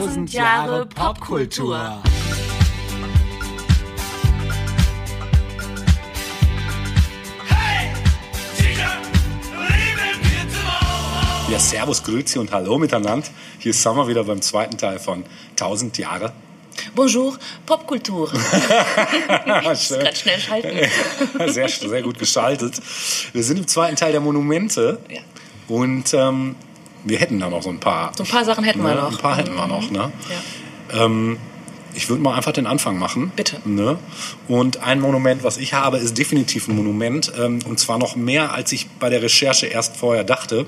Tausend Jahre Popkultur. Ja, Servus, Grüezi und Hallo miteinander. Hier sind wir wieder beim zweiten Teil von 1000 Jahre. Bonjour, Popkultur. Schön. Ganz schnell schalten. Sehr, sehr gut geschaltet. Wir sind im zweiten Teil der Monumente Ja. und ähm, wir hätten da noch so ein paar. So ein paar Sachen hätten wir Ne? noch. Ein paar hätten wir noch, ne? Ja. Ähm, ich würde mal einfach den Anfang machen. Bitte. Ne? Und ein Monument, was ich habe, ist definitiv ein Monument. Ähm, und zwar noch mehr, als ich bei der Recherche erst vorher dachte.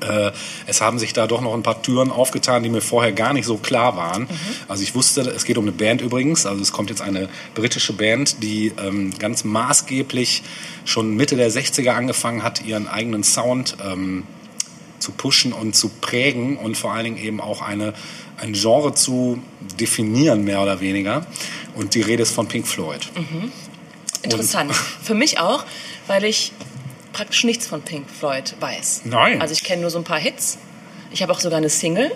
Äh, es haben sich da doch noch ein paar Türen aufgetan, die mir vorher gar nicht so klar waren. Mhm. Also ich wusste, es geht um eine Band übrigens. Also es kommt jetzt eine britische Band, die ähm, ganz maßgeblich schon Mitte der 60er angefangen hat, ihren eigenen Sound ähm, zu pushen und zu prägen und vor allen Dingen eben auch eine, ein Genre zu definieren, mehr oder weniger. Und die Rede ist von Pink Floyd. Interessant. Für mich auch, weil ich praktisch nichts von Pink Floyd weiß. Nein. Also ich kenne nur so ein paar Hits. Ich habe auch sogar eine Single,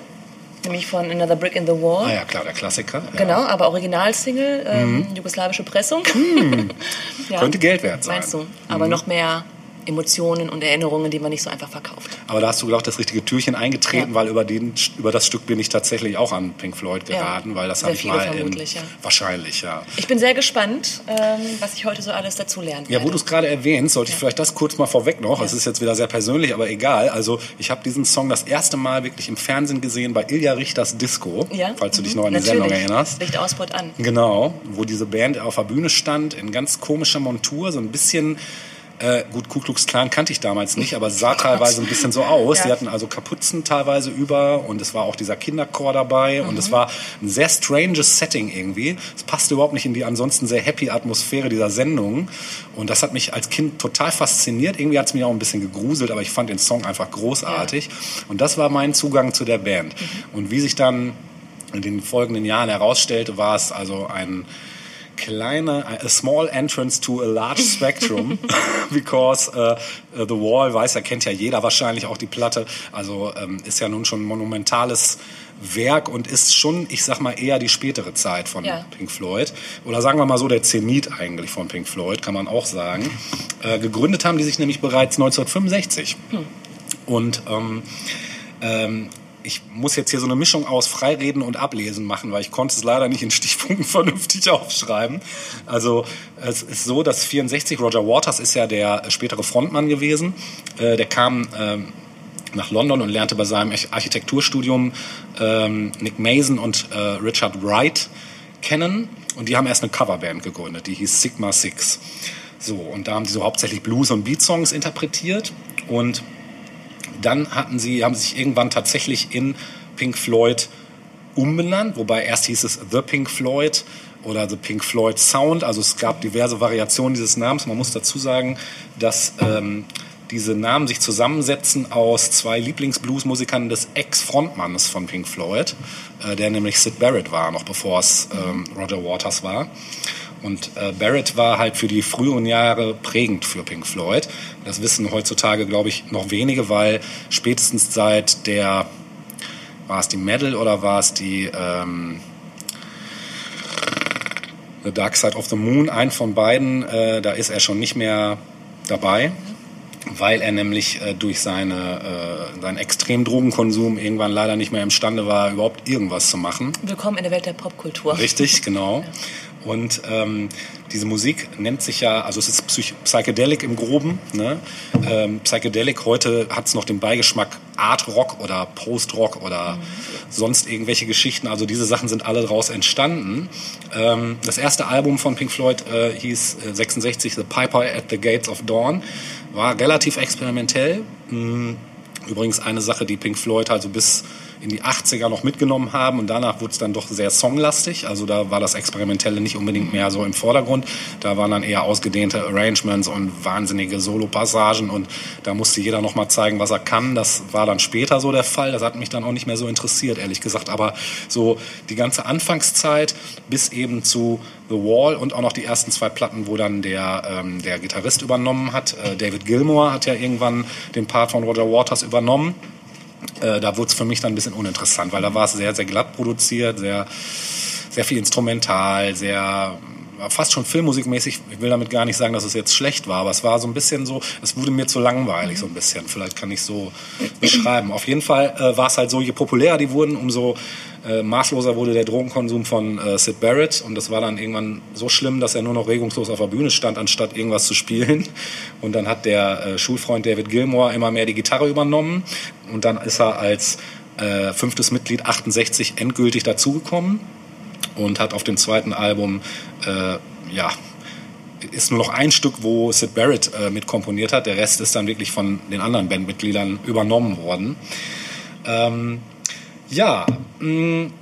nämlich von Another Brick in the Wall. Ah ja, klar, der Klassiker. Ja. Mhm. Genau, aber Originalsingle, ähm, jugoslawische Pressung. ja. Könnte Geld wert sein. Mhm. Meinst du? Aber noch mehr Emotionen und Erinnerungen, die man nicht so einfach verkauft. Aber da hast du, glaube ich, das richtige Türchen eingetreten, Ja. weil über, den, über das Stück bin ich tatsächlich auch an Pink Floyd Ja. geraten, weil das habe ich mal in, ja. wahrscheinlich, ja. Ich bin sehr gespannt, ähm, was ich heute so alles dazu lernen Ja, wo du es gerade erwähnst, sollte ich vielleicht das kurz mal vorweg noch. Es ist jetzt wieder sehr persönlich, aber egal. Also ich habe diesen Song das erste Mal wirklich im Fernsehen gesehen bei Ilja Richters Disco, ja? falls du dich Mhm. noch an die Natürlich. Sendung erinnerst. Lichtausbrot an. Genau, wo diese Band auf der Bühne stand, in ganz komischer Montur, so ein bisschen, äh, gut, Ku Klux Klan kannte ich damals nicht, aber sah teilweise ein bisschen so aus. Ja. Die hatten also Kapuzen teilweise über und es war auch dieser Kinderchor dabei und es war ein sehr stranges Setting irgendwie. Es passte überhaupt nicht in die ansonsten sehr happy Atmosphäre dieser Sendung und das hat mich als Kind total fasziniert. Irgendwie hat es mich auch ein bisschen gegruselt, aber ich fand den Song einfach großartig und das war mein Zugang zu der Band. Und wie sich dann in den folgenden Jahren herausstellte, war es also ein kleiner, a small entrance to a large spectrum, because uh, The Wall, weiß ja, kennt ja jeder wahrscheinlich auch die Platte, also ähm, ist ja nun schon ein monumentales Werk und ist schon, ich sag mal, eher die spätere Zeit von Ja. Pink Floyd. Oder sagen wir mal so, der Zenit eigentlich von Pink Floyd, kann man auch sagen. Äh, gegründet haben die sich nämlich bereits 1965. Und ähm, ähm, ich muss jetzt hier so eine Mischung aus Freireden und Ablesen machen, weil ich konnte es leider nicht in Stichpunkten vernünftig aufschreiben. Also es ist so, dass 64 Roger Waters ist ja der spätere Frontmann gewesen. Äh, der kam ähm, nach London und lernte bei seinem Architekturstudium ähm, Nick Mason und äh, Richard Wright kennen. Und die haben erst eine Coverband gegründet, die hieß Sigma Six. So, und da haben sie so hauptsächlich Blues- und Beat-Songs interpretiert. Und dann hatten sie, haben sie sich irgendwann tatsächlich in Pink Floyd umbenannt, wobei erst hieß es The Pink Floyd oder The Pink Floyd Sound. Also es gab diverse Variationen dieses Namens. Man muss dazu sagen, dass ähm, diese Namen sich zusammensetzen aus zwei Lieblingsbluesmusikern des Ex-Frontmannes von Pink Floyd, äh, der nämlich Sid Barrett war, noch bevor es ähm, Roger Waters war. Und äh, Barrett war halt für die früheren Jahre prägend für Pink Floyd. Das wissen heutzutage, glaube ich, noch wenige, weil spätestens seit der, war es die Medal oder war es die ähm, The Dark Side of the Moon, ein von beiden, äh, da ist er schon nicht mehr dabei, weil er nämlich äh, durch seine, äh, seinen extremen Drogenkonsum irgendwann leider nicht mehr imstande war, überhaupt irgendwas zu machen. Willkommen in der Welt der Popkultur. Richtig, genau. Und ähm, diese Musik nennt sich ja, also es ist Psych Psychedelic im Groben. Ne? Ähm, Psychedelic heute hat es noch den Beigeschmack Art Rock oder Post Rock oder sonst irgendwelche Geschichten. Also diese Sachen sind alle daraus entstanden. Ähm, das erste Album von Pink Floyd äh, hieß äh, 66 The Piper at the Gates of Dawn. War relativ experimentell. Mm, Übrigens eine Sache, die Pink Floyd also bis in die 80er noch mitgenommen haben und danach wurde es dann doch sehr songlastig. Also da war das Experimentelle nicht unbedingt mehr so im Vordergrund. Da waren dann eher ausgedehnte Arrangements und wahnsinnige Solo-Passagen und da musste jeder noch mal zeigen, was er kann. Das war dann später so der Fall. Das hat mich dann auch nicht mehr so interessiert, ehrlich gesagt. Aber so die ganze Anfangszeit bis eben zu The Wall und auch noch die ersten zwei Platten, wo dann der, ähm, der Gitarrist übernommen hat. Äh, David Gilmour hat ja irgendwann den Part von Roger Waters übernommen. Äh, da wurde es für mich dann ein bisschen uninteressant, weil da war es sehr, sehr glatt produziert, sehr, sehr viel instrumental, sehr fast schon filmmusikmäßig. Ich will damit gar nicht sagen, dass es jetzt schlecht war, aber es war so ein bisschen so, es wurde mir zu langweilig so ein bisschen. Vielleicht kann ich so beschreiben. Auf jeden Fall äh, war es halt so, je populärer die wurden, umso äh, maßloser wurde der Drogenkonsum von äh, Sid Barrett und das war dann irgendwann so schlimm, dass er nur noch regungslos auf der Bühne stand, anstatt irgendwas zu spielen. Und dann hat der äh, Schulfreund David Gilmore immer mehr die Gitarre übernommen und dann ist er als äh, fünftes Mitglied 68 endgültig dazugekommen und hat auf dem zweiten Album, äh, ja, ist nur noch ein Stück, wo Sid Barrett äh, mit komponiert hat. Der Rest ist dann wirklich von den anderen Bandmitgliedern übernommen worden. Ähm, ja, mh, mm,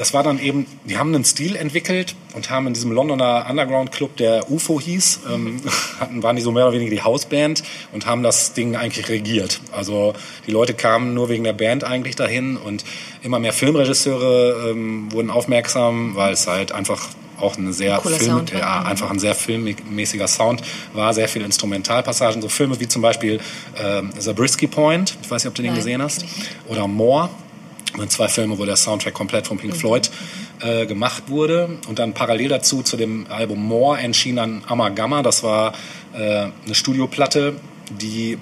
das war dann eben, die haben einen Stil entwickelt und haben in diesem Londoner Underground Club, der UFO hieß, ähm, hatten, waren die so mehr oder weniger die Hausband und haben das Ding eigentlich regiert. Also die Leute kamen nur wegen der Band eigentlich dahin und immer mehr Filmregisseure ähm, wurden aufmerksam, weil es halt einfach auch eine sehr Cooler Film, ja. einfach ein sehr filmmäßiger Sound war, sehr viel Instrumentalpassagen, so Filme wie zum Beispiel ähm, Zabriskie Point, ich weiß nicht, ob du den Nein, gesehen hast, oder More, das sind zwei Filme, wo der Soundtrack komplett von Mhm. Pink Floyd äh, gemacht wurde. Und dann parallel dazu zu dem Album More erschien dann Amagama. Das war äh, eine Studioplatte, die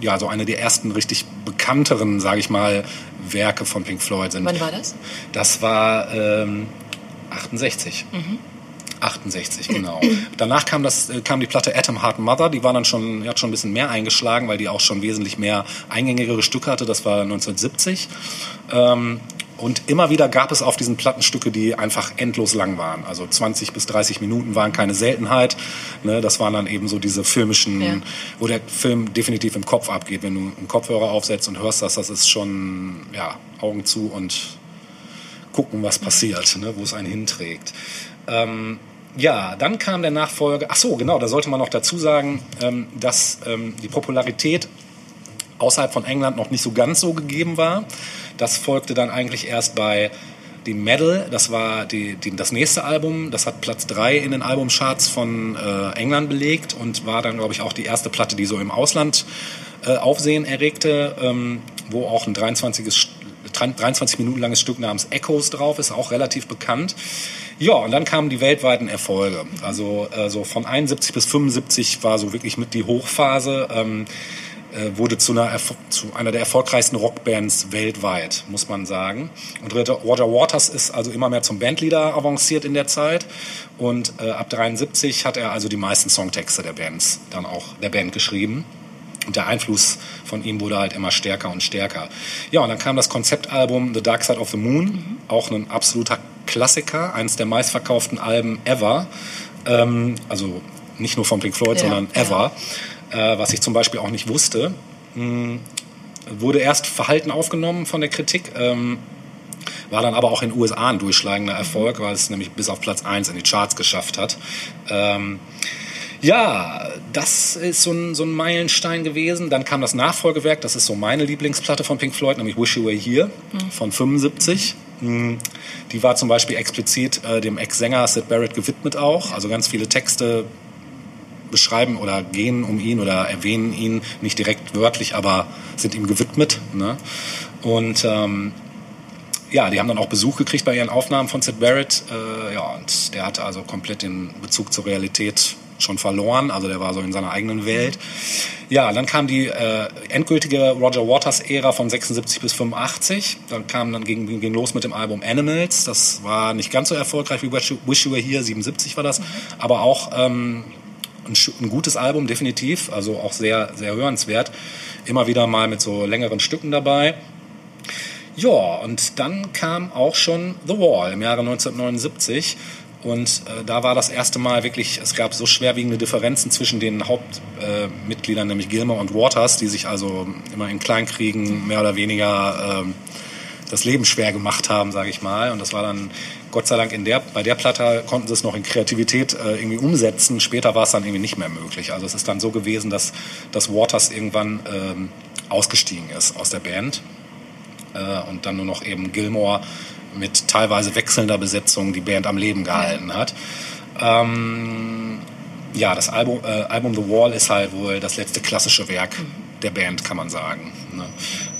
ja so eine der ersten richtig bekannteren, sage ich mal, Werke von Pink Floyd sind. Wann war das? Das war ähm, 68. 68, genau. Danach kam, das, äh, kam die Platte Atom Heart Mother, die war dann schon, die hat schon ein bisschen mehr eingeschlagen, weil die auch schon wesentlich mehr eingängigere Stücke hatte. Das war 1970. Ähm, und immer wieder gab es auf diesen Platten Stücke, die einfach endlos lang waren. Also 20 bis 30 Minuten waren keine Seltenheit. Ne, das waren dann eben so diese filmischen, Ja. wo der Film definitiv im Kopf abgeht. Wenn du einen Kopfhörer aufsetzt und hörst das, das ist schon, ja, Augen zu und gucken, was passiert, ne, wo es einen hinträgt. Ähm, ja, dann kam der Nachfolger. Ach so, genau, da sollte man noch dazu sagen, ähm, dass ähm, die Popularität außerhalb von England noch nicht so ganz so gegeben war. Das folgte dann eigentlich erst bei dem Medal. Das war die, die, das nächste Album. Das hat Platz 3 in den Albumcharts von äh, England belegt und war dann, glaube ich, auch die erste Platte, die so im Ausland äh, Aufsehen erregte, ähm, wo auch ein 23 23 Minuten langes Stück namens Echoes drauf ist, auch relativ bekannt. Ja, und dann kamen die weltweiten Erfolge. Also äh, so von 71 bis 75 war so wirklich mit die Hochphase. Ähm, äh, wurde zu einer, zu einer der erfolgreichsten Rockbands weltweit, muss man sagen. Und Roger Roger Waters ist also immer mehr zum Bandleader avanciert in der Zeit. Und äh, ab 73 hat er also die meisten Songtexte der Bands dann auch der Band geschrieben. Und der Einfluss von ihm wurde halt immer stärker und stärker. Ja, und dann kam das Konzeptalbum The Dark Side of the Moon, auch ein absoluter Klassiker, eines der meistverkauften Alben ever. Ähm, also nicht nur von Pink Floyd, Ja, sondern ever. Äh, was ich zum Beispiel auch nicht wusste. Hm, wurde erst verhalten aufgenommen von der Kritik. Ähm, war dann aber auch in den USA ein durchschlagender Erfolg, weil es nämlich bis auf Platz 1 in die Charts geschafft hat. Ähm, ja, das ist so ein, so ein Meilenstein gewesen. Dann kam das Nachfolgewerk, das ist so meine Lieblingsplatte von Pink Floyd, nämlich Wish You Were Here von 75. Mm, Die war zum Beispiel explizit äh, dem Ex-Sänger Sid Barrett gewidmet auch. Also ganz viele Texte beschreiben oder gehen um ihn oder erwähnen ihn nicht direkt wörtlich, aber sind ihm gewidmet. Ne? Und ähm, ja, die haben dann auch Besuch gekriegt bei ihren Aufnahmen von Sid Barrett. Äh, ja, und der hatte also komplett den Bezug zur Realität schon verloren. Also der war so in seiner eigenen Welt. Ja, dann kam die äh, endgültige Roger Waters-Ära von 76 bis 85. Dann kam dann ging, ging los mit dem Album Animals. Das war nicht ganz so erfolgreich wie Wish You- Were Here. 77 war das, aber auch ähm, ein, ein gutes Album definitiv. Also auch sehr sehr hörenswert. Immer wieder mal mit so längeren Stücken dabei. Ja, und dann kam auch schon The Wall im Jahre 1979. Und äh, da war das erste Mal wirklich, es gab so schwerwiegende Differenzen zwischen den Hauptmitgliedern, äh, nämlich Gilmer und Waters, die sich also immer in Kleinkriegen mehr oder weniger ähm, das Leben schwer gemacht haben, sage ich mal. Und das war dann, Gott sei Dank, in der, bei der Platte konnten sie es noch in Kreativität äh, irgendwie umsetzen. Später war es dann irgendwie nicht mehr möglich. Also es ist dann so gewesen, dass, dass Waters irgendwann ähm, ausgestiegen ist aus der Band äh, und dann nur noch eben Gilmore mit teilweise wechselnder Besetzung die Band am Leben gehalten hat. Ähm, ja, das Album, äh, Album The Wall ist halt wohl das letzte klassische Werk der Band, kann man sagen. Ne?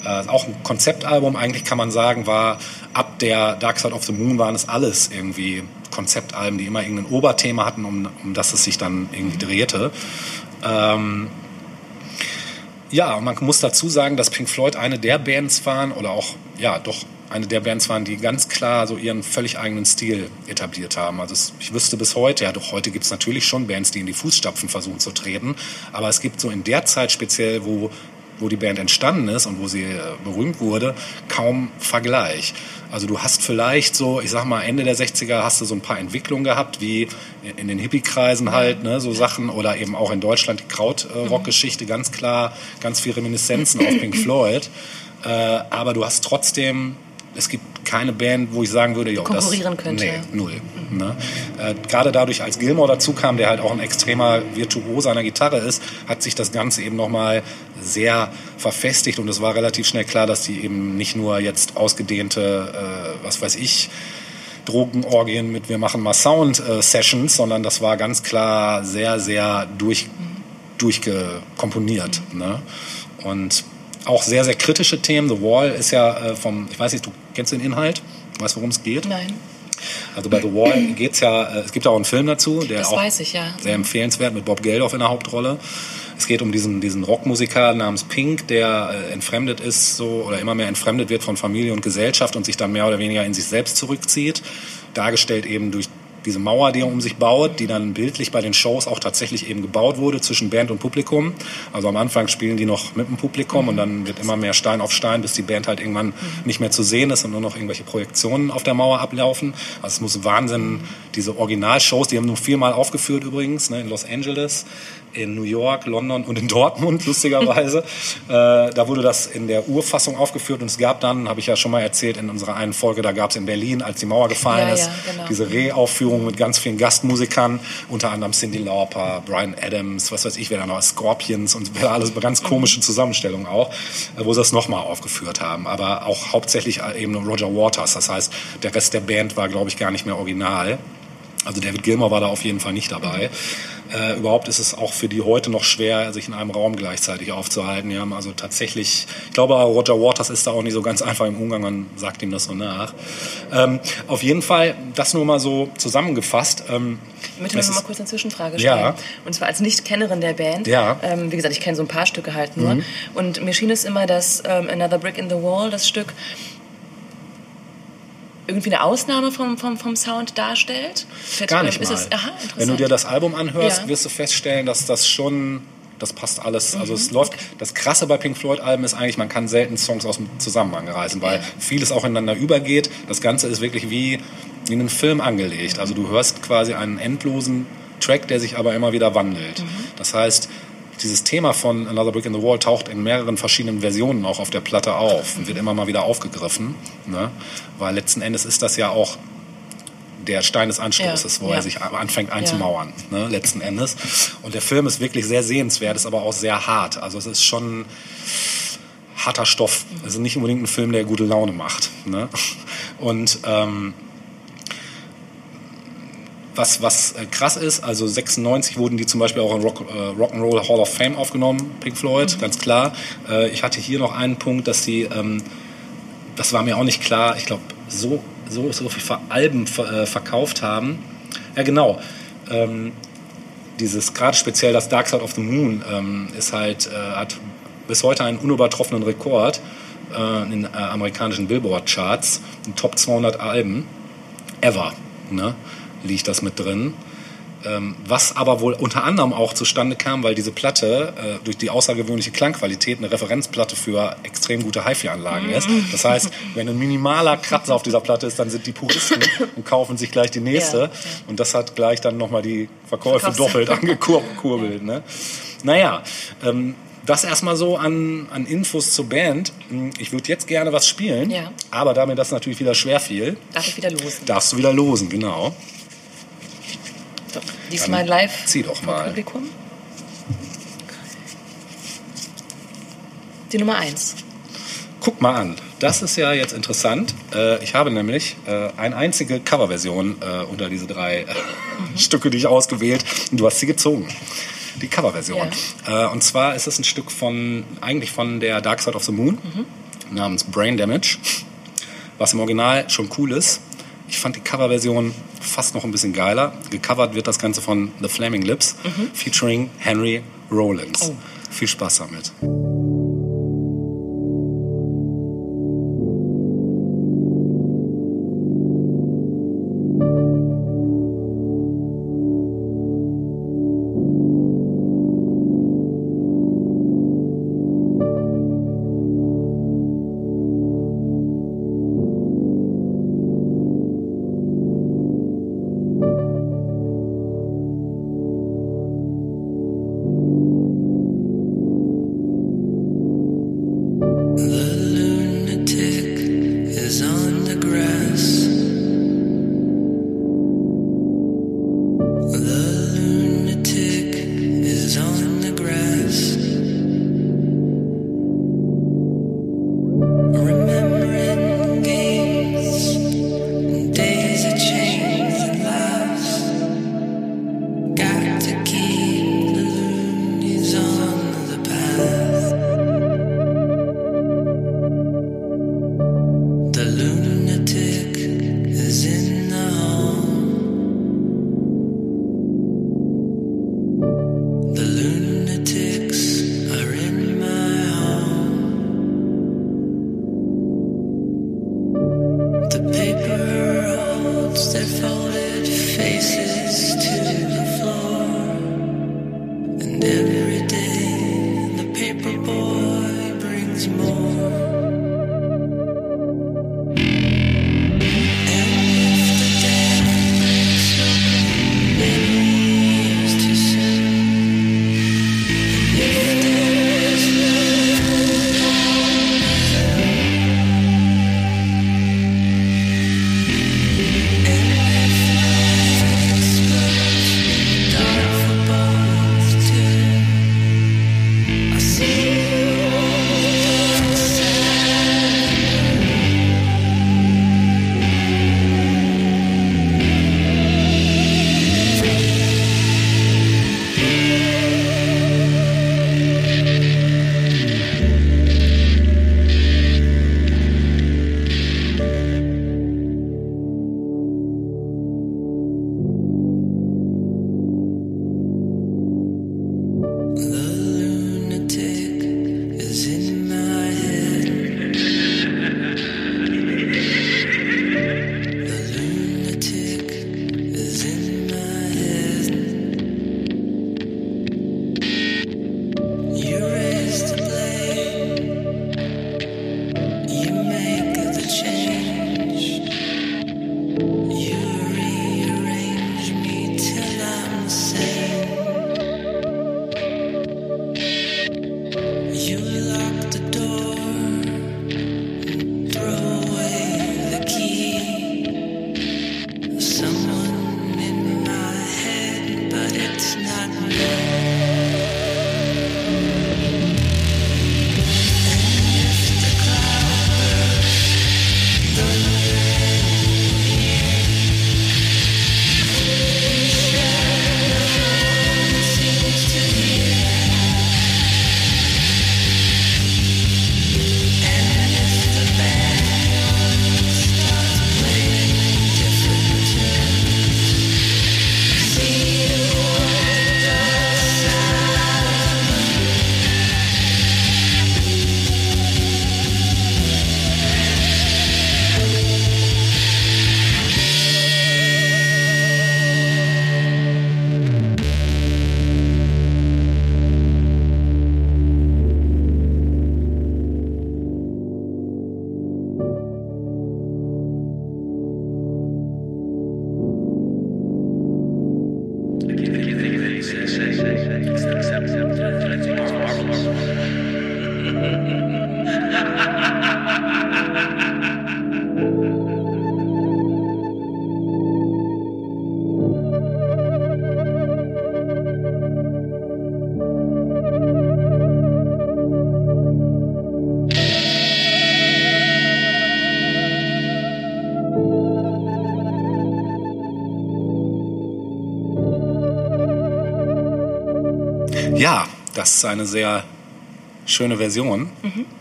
Äh, auch ein Konzeptalbum, eigentlich kann man sagen, war ab der Dark Side of the Moon waren es alles irgendwie Konzeptalben, die immer irgendein Oberthema hatten, um, um das es sich dann irgendwie drehte. Ähm, ja, und man muss dazu sagen, dass Pink Floyd eine der Bands waren, oder auch, ja, doch eine der Bands waren, die ganz klar so ihren völlig eigenen Stil etabliert haben. Also es, ich wüsste bis heute, ja doch heute gibt es natürlich schon Bands, die in die Fußstapfen versuchen zu treten, aber es gibt so in der Zeit speziell, wo wo die Band entstanden ist und wo sie äh, berühmt wurde, kaum Vergleich. Also du hast vielleicht so, ich sag mal, Ende der 60er hast du so ein paar Entwicklungen gehabt, wie in den Hippie-Kreisen halt, ne, so Sachen, oder eben auch in Deutschland die Krautrock-Geschichte, ganz klar, ganz viel Reminiszenzen auf Pink Floyd. Äh, aber du hast trotzdem es gibt keine Band, wo ich sagen würde, konkurrieren das, könnte. Nee, null. Mhm. Ne? Äh, Gerade dadurch, als Gilmore dazu kam, der halt auch ein extremer Virtuose an der Gitarre ist, hat sich das Ganze eben nochmal sehr verfestigt und es war relativ schnell klar, dass die eben nicht nur jetzt ausgedehnte, äh, was weiß ich, Drogenorgien mit wir machen mal Sound-Sessions, äh, sondern das war ganz klar sehr, sehr durch, durchgekomponiert. Mhm. Ne? Und auch sehr, sehr kritische Themen. The Wall ist ja äh, vom, ich weiß nicht, du kennst den Inhalt? Weißt du, worum es geht? Nein. Also bei The Wall geht es ja, äh, es gibt auch einen Film dazu, der das auch ich, ja. sehr empfehlenswert mit Bob Geldof in der Hauptrolle. Es geht um diesen, diesen Rockmusiker namens Pink, der äh, entfremdet ist so oder immer mehr entfremdet wird von Familie und Gesellschaft und sich dann mehr oder weniger in sich selbst zurückzieht. Dargestellt eben durch diese Mauer, die er um sich baut, die dann bildlich bei den Shows auch tatsächlich eben gebaut wurde zwischen Band und Publikum. Also am Anfang spielen die noch mit dem Publikum und dann wird immer mehr Stein auf Stein, bis die Band halt irgendwann nicht mehr zu sehen ist und nur noch irgendwelche Projektionen auf der Mauer ablaufen. Also es muss Wahnsinn, diese Originalshows, die haben nur viermal aufgeführt übrigens, ne, in Los Angeles, in New York, London und in Dortmund, lustigerweise. äh, da wurde das in der Urfassung aufgeführt und es gab dann, habe ich ja schon mal erzählt in unserer einen Folge, da gab es in Berlin, als die Mauer gefallen ja, ist, ja, genau. diese Reaufführung mit ganz vielen Gastmusikern, unter anderem Cindy Lauper, Brian Adams, was weiß ich, wer da noch, Scorpions und alles ganz komische Zusammenstellungen auch, äh, wo sie das nochmal aufgeführt haben. Aber auch hauptsächlich eben Roger Waters, das heißt, der Rest der Band war, glaube ich, gar nicht mehr original. Also David Gilmour war da auf jeden Fall nicht dabei. Äh, überhaupt ist es auch für die heute noch schwer, sich in einem Raum gleichzeitig aufzuhalten. Die haben also tatsächlich, ich glaube, Roger Waters ist da auch nicht so ganz einfach im Umgang, man sagt ihm das so nach. Ähm, auf jeden Fall, das nur mal so zusammengefasst. Ähm, ich möchte noch mal kurz eine Zwischenfrage stellen. Ja. Und zwar als Nicht-Kennerin der Band. Ja. Ähm, wie gesagt, ich kenne so ein paar Stücke halt nur. Mhm. Und mir schien es immer, dass ähm, Another Brick in the Wall, das Stück, irgendwie eine Ausnahme vom, vom, vom Sound darstellt? Gar nicht mal. Es, aha, Wenn du dir das Album anhörst, Ja. wirst du feststellen, dass das schon, das passt alles. Also Mhm. es läuft. Das Krasse bei Pink Floyd Alben ist eigentlich, man kann selten Songs aus dem Zusammenhang reißen, weil vieles auch ineinander übergeht. Das Ganze ist wirklich wie in einen Film angelegt. Also du hörst quasi einen endlosen Track, der sich aber immer wieder wandelt. Mhm. Das heißt, dieses Thema von Another Brick in the Wall taucht in mehreren verschiedenen Versionen auch auf der Platte auf und wird immer mal wieder aufgegriffen. Ne? Weil letzten Endes ist das ja auch der Stein des Anstoßes, Ja, wo ja. er sich anfängt einzumauern, ne, letzten Endes. Und der Film ist wirklich sehr sehenswert, ist aber auch sehr hart. Also es ist schon harter Stoff. Es ist nicht unbedingt ein Film, der gute Laune macht. Ne? Und ähm, was, was äh, krass ist, also 96 wurden die zum Beispiel auch in Rock, äh, Rock'n'Roll Hall of Fame aufgenommen, Pink Floyd, ganz klar. Äh, ich hatte hier noch einen Punkt, dass sie, ähm, das war mir auch nicht klar, ich glaube, so, so, so viele Alben ver, äh, verkauft haben. Ja, genau. Ähm, dieses, gerade speziell das Dark Side of the Moon ähm, ist halt, äh, hat bis heute einen unübertroffenen Rekord äh, in äh, amerikanischen Billboard-Charts, in Top 200 Alben ever, ne, liegt das mit drin. Ähm, was aber wohl unter anderem auch zustande kam, weil diese Platte äh, durch die außergewöhnliche Klangqualität eine Referenzplatte für extrem gute HiFi-Anlagen ist. Das heißt, wenn ein minimaler Kratzer auf dieser Platte ist, dann sind die Puristen und kaufen sich gleich die nächste. Ja, ja. Und das hat gleich dann nochmal die Verkäufe doppelt angekurbelt. Ne? Naja, ähm, das erstmal so an, an Infos zur Band. Hm, Ich würde jetzt gerne was spielen, Ja. aber da mir das natürlich wieder schwer fiel, Darf ich wieder losen? darfst du wieder losen, genau. So, diesmal Dann live zieh doch mal. Publikum. Die Nummer 1. Guck mal an, das ist ja jetzt interessant. Äh, Ich habe nämlich äh, eine einzige Coverversion äh, unter diese drei äh, Stücke, die ich ausgewählt und du hast sie gezogen. die Coverversion. Äh, und zwar ist es ein Stück von, eigentlich von der Dark Side of the Moon, namens Brain Damage, was im Original schon cool ist. Ich fand die Coverversion fast noch ein bisschen geiler. Gecovert wird das Ganze von The Flaming Lips, featuring Henry Rollins. Viel Spaß damit. Das ist eine sehr schöne Version.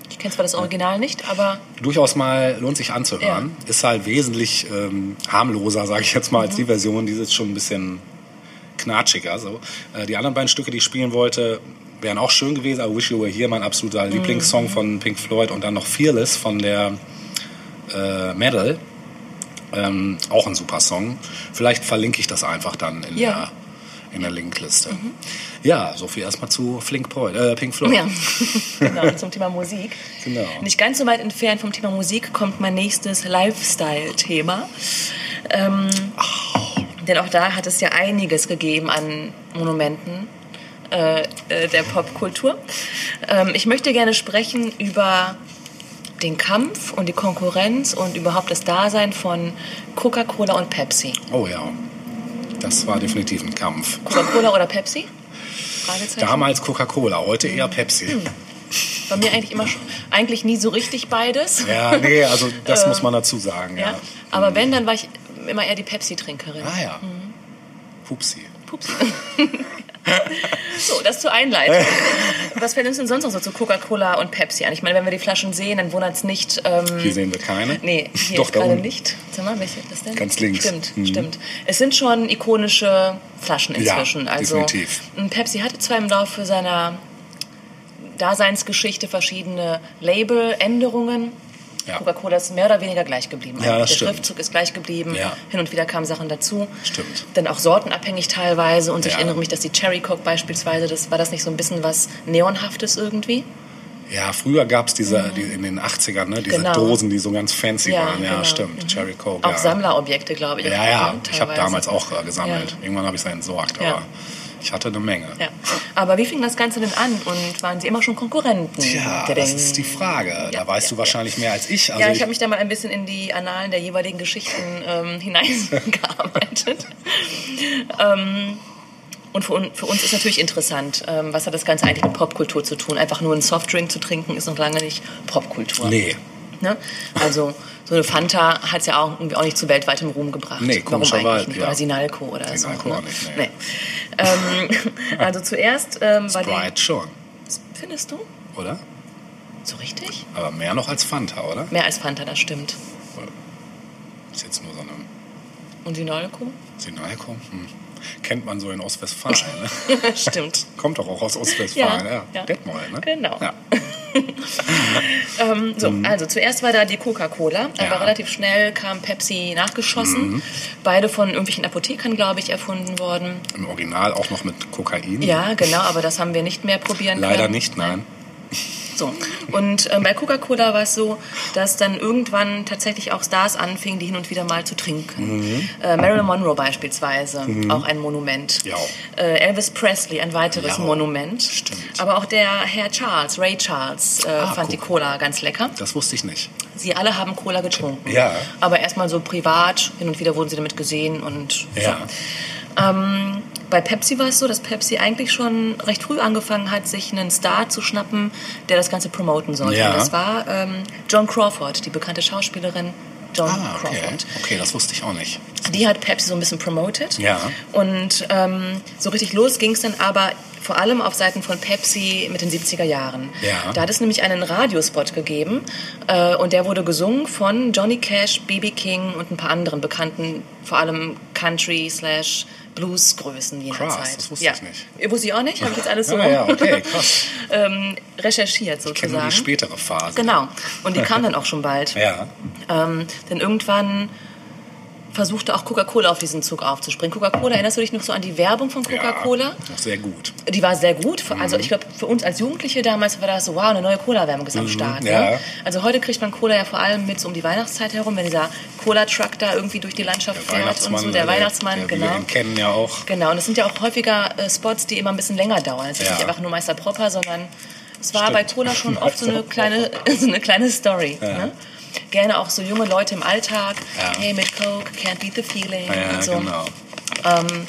Ich kenne zwar das Original nicht, aber Durchaus mal lohnt sich anzuhören. Ist halt wesentlich ähm, harmloser, sage ich jetzt mal, als die Version. Die ist schon ein bisschen knatschiger. So. Äh, die anderen beiden Stücke, die ich spielen wollte, wären auch schön gewesen. I Wish You Were Here, mein absoluter Lieblingssong von Pink Floyd. Und dann noch Fearless von der äh, Medal. Ähm, auch ein super Song. Vielleicht verlinke ich das einfach dann in, Ja. der, in der Linkliste. Ja, so viel erstmal zu Flink Floyd, äh, Pink Floyd. ja, genau, zum Thema Musik. Genau. Nicht ganz so weit entfernt vom Thema Musik kommt mein nächstes Lifestyle-Thema. Ähm, Denn auch da hat es ja einiges gegeben an Monumenten äh, äh, der Popkultur. Ähm, ich möchte gerne sprechen über den Kampf und die Konkurrenz und überhaupt das Dasein von Coca-Cola und Pepsi. Oh ja, das war definitiv ein Kampf. Coca-Cola oder Pepsi? Damals Coca-Cola, heute eher Pepsi. Hm. Bei mir eigentlich immer schon, eigentlich nie so richtig beides. Ja, nee, also das muss man dazu sagen. Ja. Ja. Aber wenn, dann war ich immer eher die Pepsi-Trinkerin. Ah ja. Mhm. Pupsi. Pups. so, das zur Einleitung. Was fällt uns denn sonst noch so zu Coca-Cola und Pepsi an? Ich meine, wenn wir die Flaschen sehen, dann wundert es nicht. Ähm, Hier sehen wir keine. Nee, hier Doch, da gerade unten. nicht. Sag mal, welche das denn? Ganz links. Stimmt, Mhm. stimmt. Es sind schon ikonische Flaschen Ja, inzwischen. also, definitiv. Pepsi hatte zwar im Laufe seiner Daseinsgeschichte verschiedene Labeländerungen. Ja. Coca-Cola ist mehr oder weniger gleich geblieben. Ja, Der stimmt. Schriftzug ist gleich geblieben. Ja. Hin und wieder kamen Sachen dazu. Stimmt. Dann auch sortenabhängig teilweise. Und ich erinnere mich, dass die Cherry Coke beispielsweise, das war das nicht so ein bisschen was Neonhaftes irgendwie? Ja, früher gab es diese, die, in den 80ern, ne, diese Genau. Dosen, die so ganz fancy Ja, waren. Ja, genau. stimmt. Cherry Coke. Auch ja. Sammlerobjekte, glaube ich. Ja, ja. Ich habe damals auch äh, gesammelt. Ja. Irgendwann habe ich es entsorgt, Ja. aber ich hatte eine Menge. Ja. Aber wie fing das Ganze denn an? Und waren Sie immer schon Konkurrenten? Tja, Tadang. das ist die Frage. Ja, da weißt ja, du wahrscheinlich mehr als ich. Also ja, ich habe mich da mal ein bisschen in die Annalen der jeweiligen Geschichten ähm, hineingearbeitet. ähm, und für, un- für uns ist natürlich interessant, ähm, was hat das Ganze eigentlich mit Popkultur zu tun? Einfach nur einen Softdrink zu trinken ist noch lange nicht Popkultur. Nee. Ne? Also so eine Fanta hat es ja auch, irgendwie auch nicht zu weltweitem Ruhm gebracht. Nee, Warum eigentlich nicht? ja. Oder Sinalco oder Sinalco so. Ne? nicht, nee. Nee. ähm, also zuerst ähm, war die... Sprite schon, Findest du? oder? So richtig? Aber mehr noch als Fanta, oder? Mehr als Fanta, das stimmt. Ist jetzt nur so eine Und Sinalco? Sinalco. Hm. Kennt man so in Ostwestfalen. Ne? stimmt. Kommt doch auch aus Ostwestfalen. Ja, Ja, ja. Detmold, ne? Genau. Ja. Ähm, so, also zuerst war da die Coca-Cola, aber Mhm. Ja. Mhm. relativ schnell kam Pepsi nachgeschossen. Beide von irgendwelchen Apothekern, glaube ich, erfunden worden. Im Original auch noch mit Kokain. Ja, genau, aber das haben wir nicht mehr probieren können. Leider nicht, nein. So. Und ähm, bei Coca-Cola war es so, dass dann irgendwann tatsächlich auch Stars anfingen, die hin und wieder mal zu trinken. Mhm. Äh, Marilyn Monroe beispielsweise, auch ein Monument. Ja. Äh, Elvis Presley, ein weiteres Ja. Monument. Stimmt. Aber auch der Herr Charles, Ray Charles, äh, Ah, fand die guck. Cola ganz lecker. Das wusste ich nicht. Sie alle haben Cola getrunken. Ja. Aber erstmal so privat, hin und wieder wurden sie damit gesehen und Ja. ähm, bei Pepsi war es so, dass Pepsi eigentlich schon recht früh angefangen hat, sich einen Star zu schnappen, der das Ganze promoten sollte. Ja. Und das war ähm, John Crawford, die bekannte Schauspielerin John Ah, okay. Crawford. Okay, das wusste ich auch nicht. Die hat Pepsi so ein bisschen promoted. Ja. Und ähm, so richtig los ging es dann aber vor allem auf Seiten von Pepsi mit den 70er Jahren. Ja. Da hat es nämlich einen Radiospot gegeben äh, und der wurde gesungen von Johnny Cash, B.B. King und ein paar anderen bekannten, vor allem Country slash Blues-Größen jener Krass, Zeit. das wusste ja. ich nicht. Ihr Wusste ich auch nicht, habe ich jetzt alles so Ah, ja, okay, krass. ähm, recherchiert Ich kenne sozusagen. nur die spätere Phase. Genau. Und die kam dann auch schon bald. Ja. Ähm, denn irgendwann versuchte auch Coca-Cola auf diesen Zug aufzuspringen. Coca-Cola, erinnerst du dich noch so an die Werbung von Coca-Cola? Ja, sehr gut. Die war sehr gut. Mhm. Also ich glaube, für uns als Jugendliche damals war das so, wow, eine neue Cola-Werbung ist am Start. Mhm. ja. Ne? Also heute kriegt man Cola ja vor allem mit so um die Weihnachtszeit herum, wenn dieser Cola-Truck da irgendwie durch die Landschaft Der fährt und so. Der äh, Weihnachtsmann, der, genau. Wir ihn kennen ja auch. Genau, und es sind ja auch häufiger äh, Spots, die immer ein bisschen länger dauern. Es ist Ja. nicht einfach nur Meister Propper, sondern es war Stimmt. bei Cola schon oft so eine kleine, so eine kleine Story. Ja. Ne? Gerne auch so junge Leute im Alltag. Ja. Hey, mit Coke, can't beat the feeling. Ja, und so. genau. Ähm,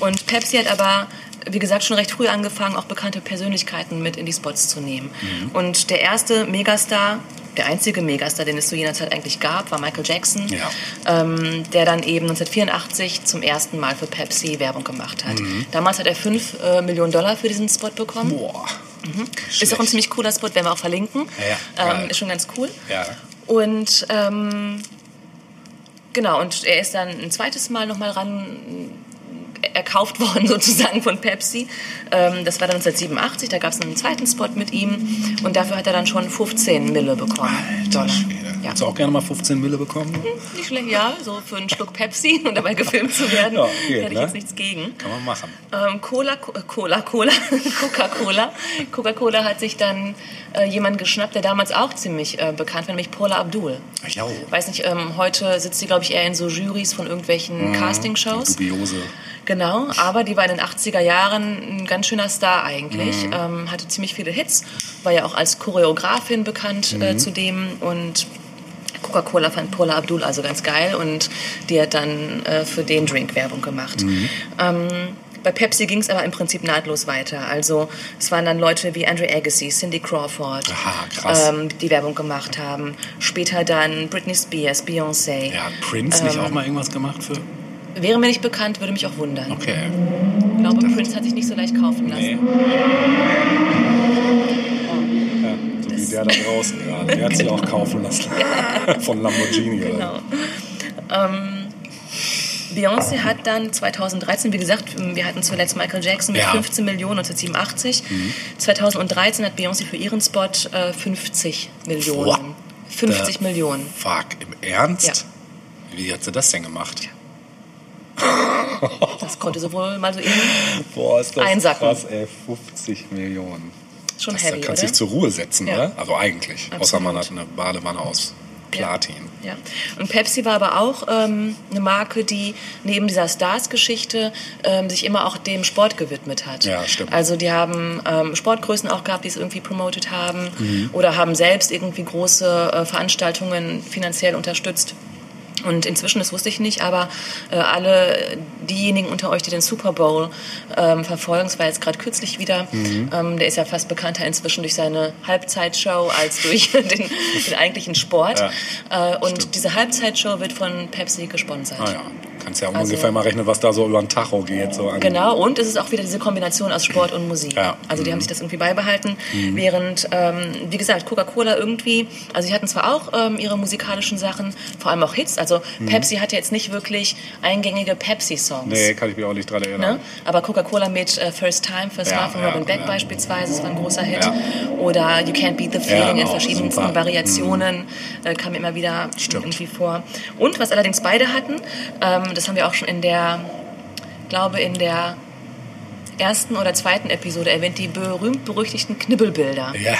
und Pepsi hat aber, wie gesagt, schon recht früh angefangen, auch bekannte Persönlichkeiten mit in die Spots zu nehmen. Mhm. Und der erste Megastar der einzige Megastar, den es zu jener Zeit eigentlich gab, war Michael Jackson, Ja. ähm, der dann eben 1984 zum ersten Mal für Pepsi Werbung gemacht hat. Mhm. Damals hat er 5 äh, Millionen Dollar für diesen Spot bekommen. Boah. Ist auch ein ziemlich cooler Spot, werden wir auch verlinken. Ja, ähm, ist schon ganz cool. Ja. Und ähm, genau, und er ist dann ein zweites Mal nochmal ran erkauft worden sozusagen von Pepsi. Ähm, das war dann 1987, da gab es einen zweiten Spot mit ihm und dafür hat er dann schon 15 Mille bekommen. Dollar. Schwede. Ja. Hättest du auch gerne mal 15 Mille bekommen? Nicht schlecht, ja, so für einen Schluck Pepsi und dabei gefilmt zu werden, Ja, geht, hätte ich ne? jetzt nichts gegen. Kann man machen. Ähm, Cola, Co- äh, Cola, Cola, Coca-Cola. Coca-Cola hat sich dann äh, jemanden geschnappt, der damals auch ziemlich äh, bekannt war, nämlich Paula Abdul. Ja. Weiß nicht, ähm, heute sitzt sie, glaube ich, eher in so Jurys von irgendwelchen Castingshows. Dubiose. Genau, aber die war in den 80er Jahren ein ganz schöner Star eigentlich. Ähm, hatte ziemlich viele Hits, war ja auch als Choreografin bekannt äh, zudem und Coca-Cola fand Paula Abdul also ganz geil und die hat dann äh, für den Drink Werbung gemacht. Ähm, bei Pepsi ging es aber im Prinzip nahtlos weiter. Also es waren dann Leute wie Andre Agassi, Cindy Crawford, Aha, ähm, die Werbung gemacht haben. Später dann Britney Spears, Beyoncé. Ja, hat Prince Ähm. nicht auch mal irgendwas gemacht für? Wäre mir nicht bekannt, würde mich auch wundern. Okay. Ich glaube, Prince hat sich nicht so leicht kaufen lassen. Nee. Ja, so wie der da draußen gerade. Der hat sich auch kaufen lassen. Von Lamborghini. Genau. Ähm, Beyoncé hat dann 2013, wie gesagt, wir hatten zuletzt Michael Jackson mit Ja. 15 Millionen 1987. 2013 hat Beyoncé für ihren Spot äh, 50 Millionen. What 50 the Millionen. Fuck, im Ernst? Ja. Wie hat sie das denn gemacht? Das konnte sie wohl mal so eben Boah, ist das Einsacken. krass, ey. 50 Millionen. schon Das, heavy, da kannst du dich zur Ruhe setzen, Ja. oder? Also eigentlich. Absolut. Außer man hat eine Badewanne aus Platin. Ja. Und Pepsi war aber auch ähm, eine Marke, die neben dieser Stars-Geschichte ähm, sich immer auch dem Sport gewidmet hat. Ja, stimmt. Also die haben ähm, Sportgrößen auch gehabt, die es irgendwie promotet haben Mhm. oder haben selbst irgendwie große äh, Veranstaltungen finanziell unterstützt. Und inzwischen, das wusste ich nicht, aber äh, alle diejenigen unter euch, die den Super Bowl ähm, verfolgen, es war jetzt gerade kürzlich wieder, Mhm. ähm, der ist ja fast bekannter inzwischen durch seine Halbzeitshow als durch den, den eigentlichen Sport. Ja, äh, und diese Halbzeitshow wird von Pepsi gesponsert. Ah ja, kannst ja Also- ungefähr mal rechnen, was da so über den Tacho geht. So an Genau, und es ist auch wieder diese Kombination aus Sport und Musik. Ja. Also die haben Mhm. sich das irgendwie beibehalten, während, ähm, wie gesagt, Coca-Cola irgendwie, also sie hatten zwar auch ähm, ihre musikalischen Sachen, vor allem auch Hits, also Pepsi hatte jetzt nicht wirklich eingängige Pepsi-Songs. Mhm. Nee, kann ich mich auch nicht dran erinnern. Ne? Aber Coca-Cola mit äh, First Time, First Ja, Love von ja, Robin Beck beispielsweise, das war ein großer Hit. Oder You Can't Beat the Feeling in verschiedensten super. Mhm. Variationen äh, kam immer wieder Stimmt. irgendwie vor. Und was allerdings beide hatten, ähm, das haben wir auch schon in der, glaube in der ersten oder zweiten Episode erwähnt, die berühmt-berüchtigten Knibbelbilder. Ja,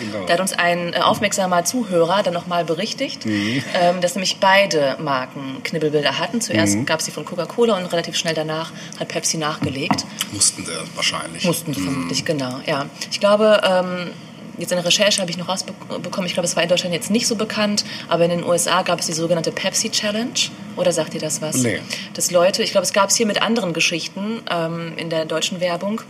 genau. Da hat uns ein äh, aufmerksamer Zuhörer dann nochmal berichtigt, Mhm. ähm, dass nämlich beide Marken Knibbelbilder hatten. Zuerst Mhm. gab es sie von Coca-Cola und relativ schnell danach hat Pepsi nachgelegt. Mussten sie wahrscheinlich. Mussten sie vermutlich, genau. Ja. Ich glaube, ähm, jetzt in der Recherche habe ich noch rausbekommen, ich glaube, es war in Deutschland jetzt nicht so bekannt, aber in den USA gab es die sogenannte Pepsi Challenge. Oder sagt ihr das was? Nee. Dass Leute, ich glaube, es gab es hier mit anderen Geschichten ähm, in der deutschen Werbung.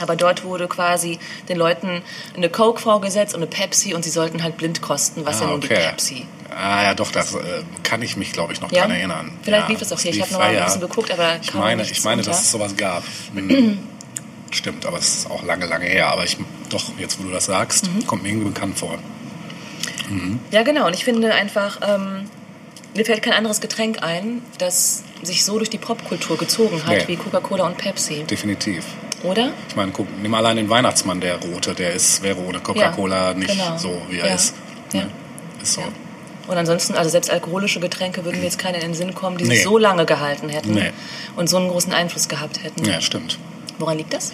Aber dort wurde quasi den Leuten eine Coke vorgesetzt und eine Pepsi und sie sollten halt blind kosten, was ja Ah, nun die. Pepsi. Ah ja, doch, das äh, kann ich mich, glaube ich, noch Ja? dran erinnern. Vielleicht ja, lief das auch hier. Ich habe noch mal ein ja, bisschen geguckt, aber Ich meine, ich meine unter. dass es sowas gab. Hm. Stimmt, aber es ist auch lange, lange her. Aber ich, doch, jetzt wo du das sagst, Mhm. kommt mir irgendwie bekannt vor. Ja, genau. Und ich finde einfach, ähm, mir fällt kein anderes Getränk ein, das sich so durch die Popkultur gezogen hat Nee. wie Coca-Cola und Pepsi. Definitiv. Oder? Ich meine, guck, nimm allein den Weihnachtsmann, der rote, der ist, wäre ohne Coca-Cola Ja, nicht genau. so, wie er Ja. ist. Ja. Ne? Ist so. Und ansonsten, also selbst alkoholische Getränke würden mir jetzt keine in den Sinn kommen, die Nee. sich so lange gehalten hätten Nee. und so einen großen Einfluss gehabt hätten. Ja, stimmt. Woran liegt das?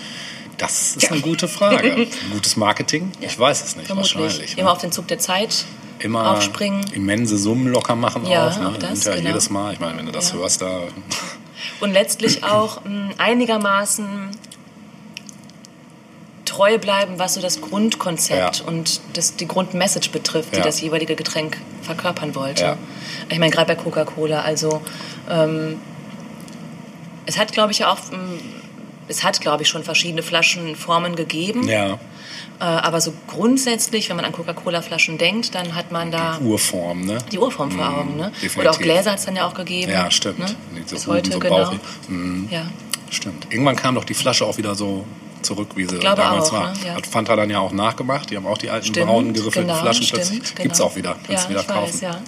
Das ist eine gute Frage. Gutes Marketing? Ich weiß es nicht, Vermutlich. wahrscheinlich. Immer ne? auf den Zug der Zeit Immer aufspringen. immense Summen locker machen Ja, auch. Ne? auch das, Hinterher genau. jedes Mal. Ich meine, wenn du das Ja. hörst, da. Und letztlich auch mh, einigermaßen treu bleiben, was so das Grundkonzept Ja. und das, die Grundmessage betrifft, die Ja. das jeweilige Getränk verkörpern wollte. Ja. Ich meine, gerade bei Coca-Cola, also ähm, es hat, glaube ich, auch, ähm, es hat, glaube ich, schon verschiedene Flaschenformen gegeben. Ja, Äh, aber so grundsätzlich, wenn man an Coca-Cola-Flaschen denkt, dann hat man da Urform, ne? die Urform vor Augen. Ne? definitiv. Oder auch Gläser hat es dann ja auch gegeben. Ja, stimmt. Ne? So Bis heute, so genau. Mhm. Ja. Stimmt. Irgendwann kam doch die Flasche auch wieder so zurück, wie sie damals auch, war. ne? Ja. Hat Fanta dann ja auch nachgemacht. Die haben auch die alten Stimmt, braunen geriffelten genau, Flaschen stimmt, plötzlich. genau. Gibt's auch wieder. Kannst ja, wieder ich kaufen. weiß, ja.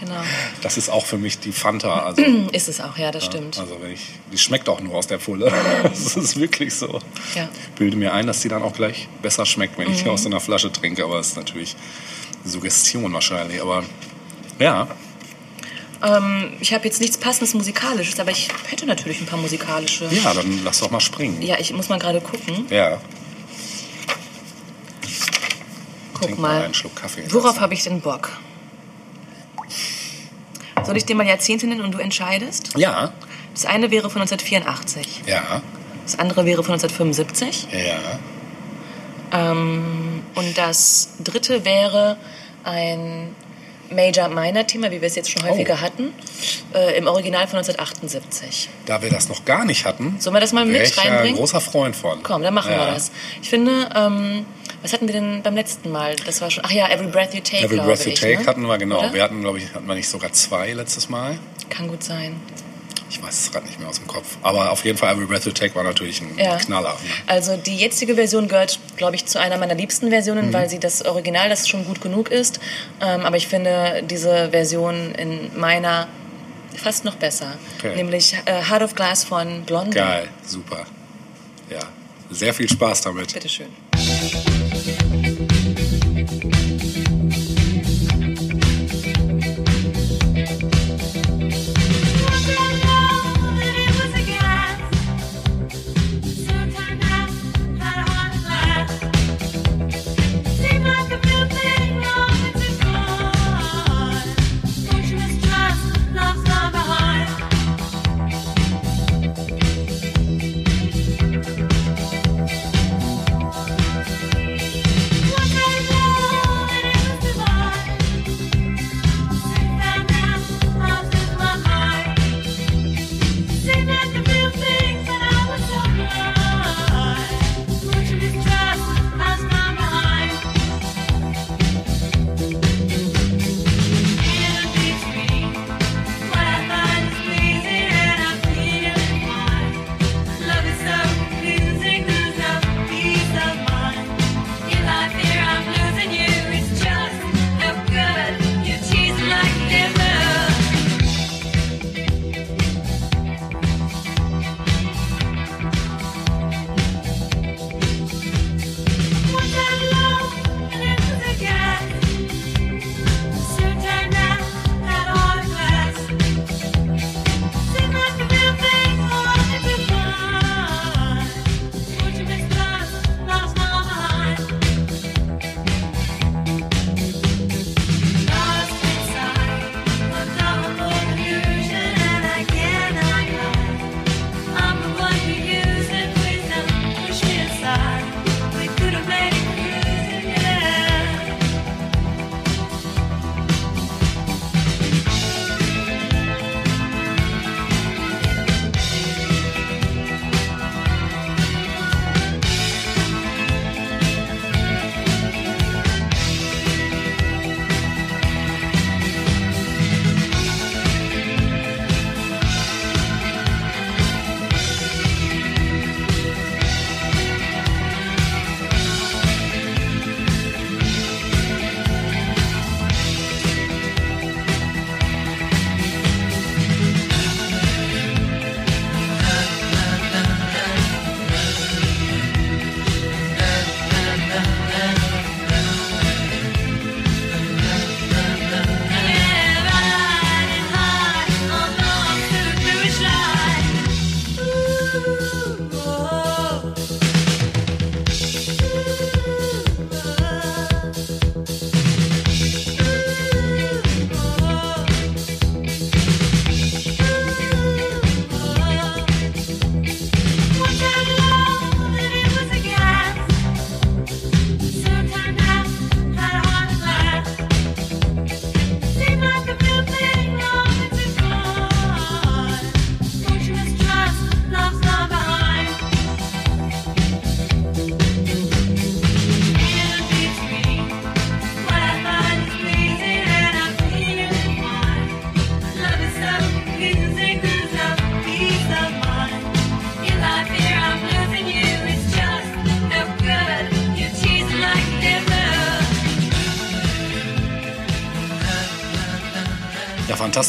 Genau. Das ist auch für mich die Fanta. Also, Ist es auch, ja, das stimmt. also wenn ich, die schmeckt auch nur aus der Pulle. das ist wirklich so. Ja. Mhm. Ich bilde mir ein, dass die dann auch gleich besser schmeckt, wenn ich aus so einer Flasche trinke. Aber das ist natürlich Suggestion wahrscheinlich. Aber ja, Ähm, ich habe jetzt nichts passendes Musikalisches, aber ich hätte natürlich ein paar musikalische. ja, dann lass doch mal springen. Ja, ich muss mal gerade gucken. Ja, Guck trink mal mal. einen Schluck Kaffee. Worauf habe ich denn Bock? Soll ich dir mal Jahrzehnte nennen und du entscheidest? Ja, Das eine wäre von 1984, ja, das andere wäre von 1975 ja. ähm, und das dritte wäre ein Major-Minor-Thema, wie wir es jetzt schon häufiger Oh. hatten, äh, im Original von 1978. Da wir das noch gar nicht hatten, Sollen wir das mal mit ich ja reinbringen? ein großer Freund von. Komm, dann machen ja. wir das. Ich finde, ähm, was hatten wir denn beim letzten Mal? Das war schon, ach ja, Every Breath You Take, Every Breath You ich, Take ne? hatten wir, genau. Oder? Wir hatten, glaube ich, hatten wir nicht sogar zwei letztes Mal. Kann gut sein. Ich weiß es gerade nicht mehr aus dem Kopf. Aber auf jeden Fall, Every Breath You Take war natürlich ein Ja. Knaller. Ne? Also die jetzige Version gehört, glaube ich, zu einer meiner liebsten Mhm. Versionen, weil sie das Original, das schon gut genug ist. Ähm, aber ich finde diese Version in meiner fast noch besser. Okay. Nämlich äh, Heart of Glass von Blondie. Geil, super. Ja, sehr viel Spaß damit. Bitteschön.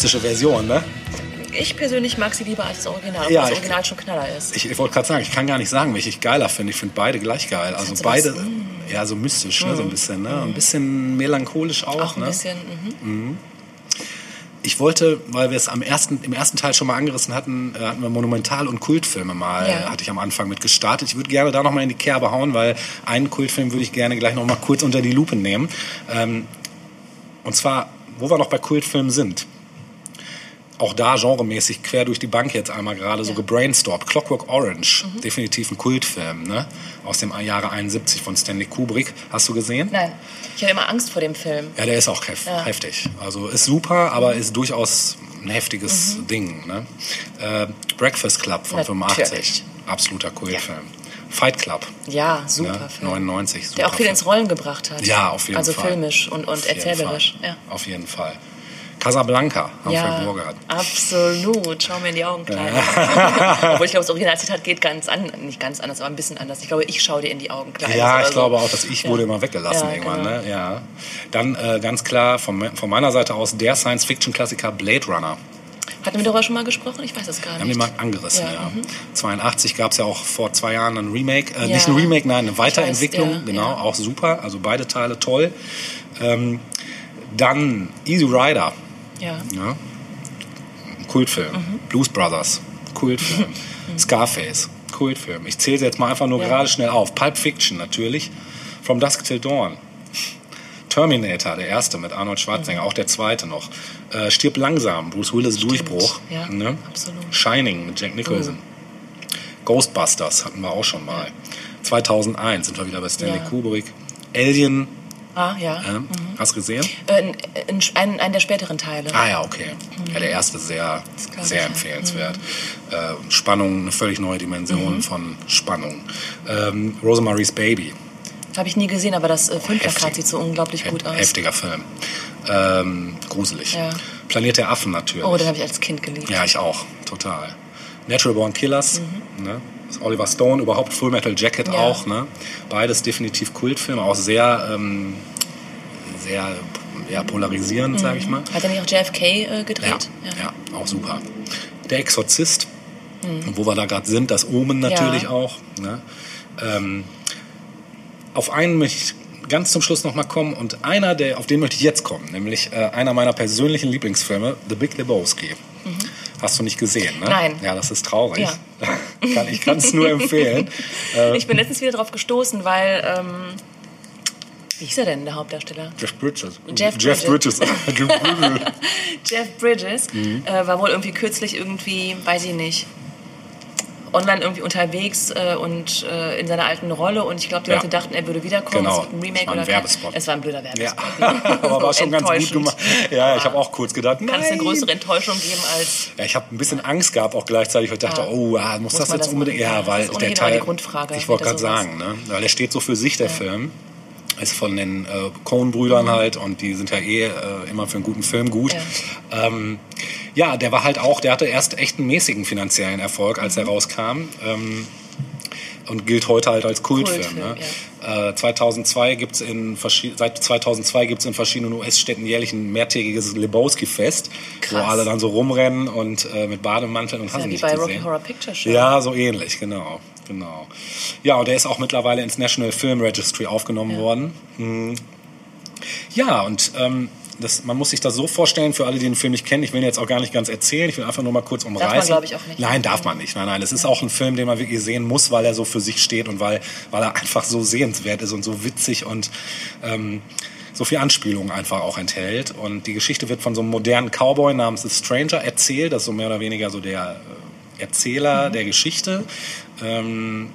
Fantastische Version, ne? Ich persönlich mag sie lieber als das Original, Ja, das ich- Original schon Knaller ist. Ich, ich wollte gerade sagen, ich kann gar nicht sagen, welche ich geiler finde. Ich finde beide gleich geil. Also beide, was, mm. ja, so mystisch, ne? so ein bisschen, ne? Ein bisschen melancholisch auch. Auch ein ne? bisschen. Mhm. Ich wollte, weil wir es am ersten, im ersten Teil schon mal angerissen hatten, äh, hatten wir Monumental- und Kultfilme mal, Ja. hatte ich am Anfang mit gestartet. Ich würde gerne da nochmal in die Kerbe hauen, weil einen Kultfilm würde ich gerne gleich nochmal kurz unter die Lupe nehmen. Ähm, und zwar, wo wir noch bei Kultfilmen sind. Auch da genremäßig quer durch die Bank jetzt einmal gerade so Ja. Mhm. gebrainstormt. Clockwork Orange, definitiv ein Kultfilm, ne? Aus dem Jahre 71 von Stanley Kubrick. Hast du gesehen? Nein, ich habe immer Angst vor dem Film. Ja, der ist auch hef Ja. heftig. Also ist super, aber ist durchaus ein heftiges Ding. Ne? Äh, Breakfast Club von Mhm. Natürlich. 85, absoluter Kultfilm. Fight Club, Ja, super ne? Film. 99, super Der auch viel Film. ins Rollen gebracht hat. Ja, auf jeden also Fall. Also filmisch und, und Auf erzählerisch. Ja. Auf jeden Fall. Casablanca, Humphrey Ja, Bogart. absolut. Schau mir in die Augen, Kleiner. Obwohl ich glaube, das Originalzitat geht ganz an, nicht ganz anders, aber ein bisschen anders. Ich glaube, ich schaue dir in die Augen, Kleiner. Ja, ich so. glaube auch, das Ich Ja. wurde immer weggelassen Ja, irgendwann. genau. Ne? Ja. Dann äh, ganz klar von, von meiner Seite aus der Science-Fiction-Klassiker Blade Runner. Hatten wir darüber schon mal gesprochen? Ich weiß es gar Wir haben den nicht. mal angerissen, ja. Ja, mhm. 82 gab es ja auch vor zwei Jahren ein Remake. Äh, Ja. Nicht ein Remake, nein, eine Weiterentwicklung. weiß, ja, genau, auch super. Also beide Teile toll. Ähm, dann Easy Rider, Ja. ja. Kultfilm. Mhm. Blues Brothers, Kultfilm. Scarface, Kultfilm. Ich zähle sie jetzt mal einfach nur Ja. gerade schnell auf. Pulp Fiction natürlich. From Dusk Till Dawn. Terminator, der erste mit Arnold Schwarzenegger, auch der zweite noch. Äh, Stirb langsam, Bruce Willis Durchbruch. ja, ne? absolut. Shining mit Jack Nicholson. Ghostbusters hatten wir auch schon mal. 2001 sind wir wieder bei Stanley Ja. Kubrick. Alien, Ah, ja. äh, hast du gesehen? Äh, in, in, einen, der späteren Teile. Ah ja, okay. Ja, der erste sehr, sehr empfehlenswert. Äh, Spannung, eine völlig neue Mhm. Dimension von Spannung. Ähm, Rosemary's Baby, Habe ich nie gesehen, aber das äh, Filmplakat sieht so unglaublich He- gut aus. heftiger Film. Ähm, gruselig. Ja. Planet der Affen natürlich. Oh, den habe ich als Kind geliebt. Ja, ich auch, total. Natural Born Killers, ne? Oliver Stone, überhaupt Full Metal Jacket Mhm. Ja. auch, ne? Beides definitiv Kultfilme, auch sehr, ähm, sehr ja, polarisierend, sage ich mal. Hat er nicht auch JFK äh, Ja, gedreht? ja, auch super. Der Exorzist, und wo wir da gerade sind, das Omen natürlich Ja. auch. Ne? Ähm, auf einen möchte ich ganz zum Schluss noch mal kommen und einer, der, auf den möchte ich jetzt kommen, nämlich äh, einer meiner persönlichen Lieblingsfilme, The Big Lebowski. Hast du nicht gesehen, ne? Nein. Ja, das ist traurig. kann, ich kann es nur empfehlen. Ich bin letztens wieder drauf gestoßen, weil. Ähm, wie hieß er denn, der Hauptdarsteller? Jeff Bridges. Jeff Jeff Bridges. Jeff Bridges. Jeff Bridges Mhm. äh, war wohl irgendwie kürzlich irgendwie, weiß ich nicht, online irgendwie unterwegs äh, und äh, in seiner alten Rolle und ich glaube, die Ja. Leute dachten, er würde wiederkommen. Genau. Es ein Remake Es war ein oder kein- Werbespot. Es war ein blöder Ja, Werbespot. aber war schon ganz gut gemacht. Ja, ich habe auch kurz gedacht, Kann es eine größere Enttäuschung geben als Ja, ich habe ein bisschen Angst gehabt auch gleichzeitig, weil ich dachte, Ja. oh, ah, muss, Muss das jetzt das unbedingt? machen? Ja, Ja, weil das ist der Teil. Ich wollte gerade sagen, ne, weil der steht so für sich der Film. Ist von den äh, Coen-Brüdern Mhm. halt und die sind ja eh äh, immer für einen guten Film gut. Ja. Ähm, ja, der war halt auch, der hatte erst echt einen mäßigen finanziellen Erfolg, als Mhm. er rauskam. Ähm, und gilt heute halt als Kultfilm. Kultfilm, ne? äh, 2002 gibt's in seit 2002 gibt es in verschiedenen US-Städten jährlich ein mehrtägiges Lebowski-Fest, wo alle dann so rumrennen und äh, mit Bademanteln und hast ja, wie nicht bei Rocky gesehen. Horror Picture Show. Ja, so ähnlich, genau, genau. Ja, und der ist auch mittlerweile ins National Film Registry aufgenommen worden. Hm. Ja, und ähm, das, man muss sich das so vorstellen, für alle, die den Film nicht kennen, ich will ihn jetzt auch gar nicht ganz erzählen, ich will einfach nur mal kurz umreißen. glaub ich, auch nicht. Nein, darf man nicht. Nein, nein, es ist auch ein Film, den man wirklich sehen muss, weil er so für sich steht und weil, weil er einfach so sehenswert ist und so witzig und ähm, so viel Anspielungen einfach auch enthält. Und die Geschichte wird von so einem modernen Cowboy namens The Stranger erzählt, das ist so mehr oder weniger so der äh, Erzähler der Geschichte. Ähm,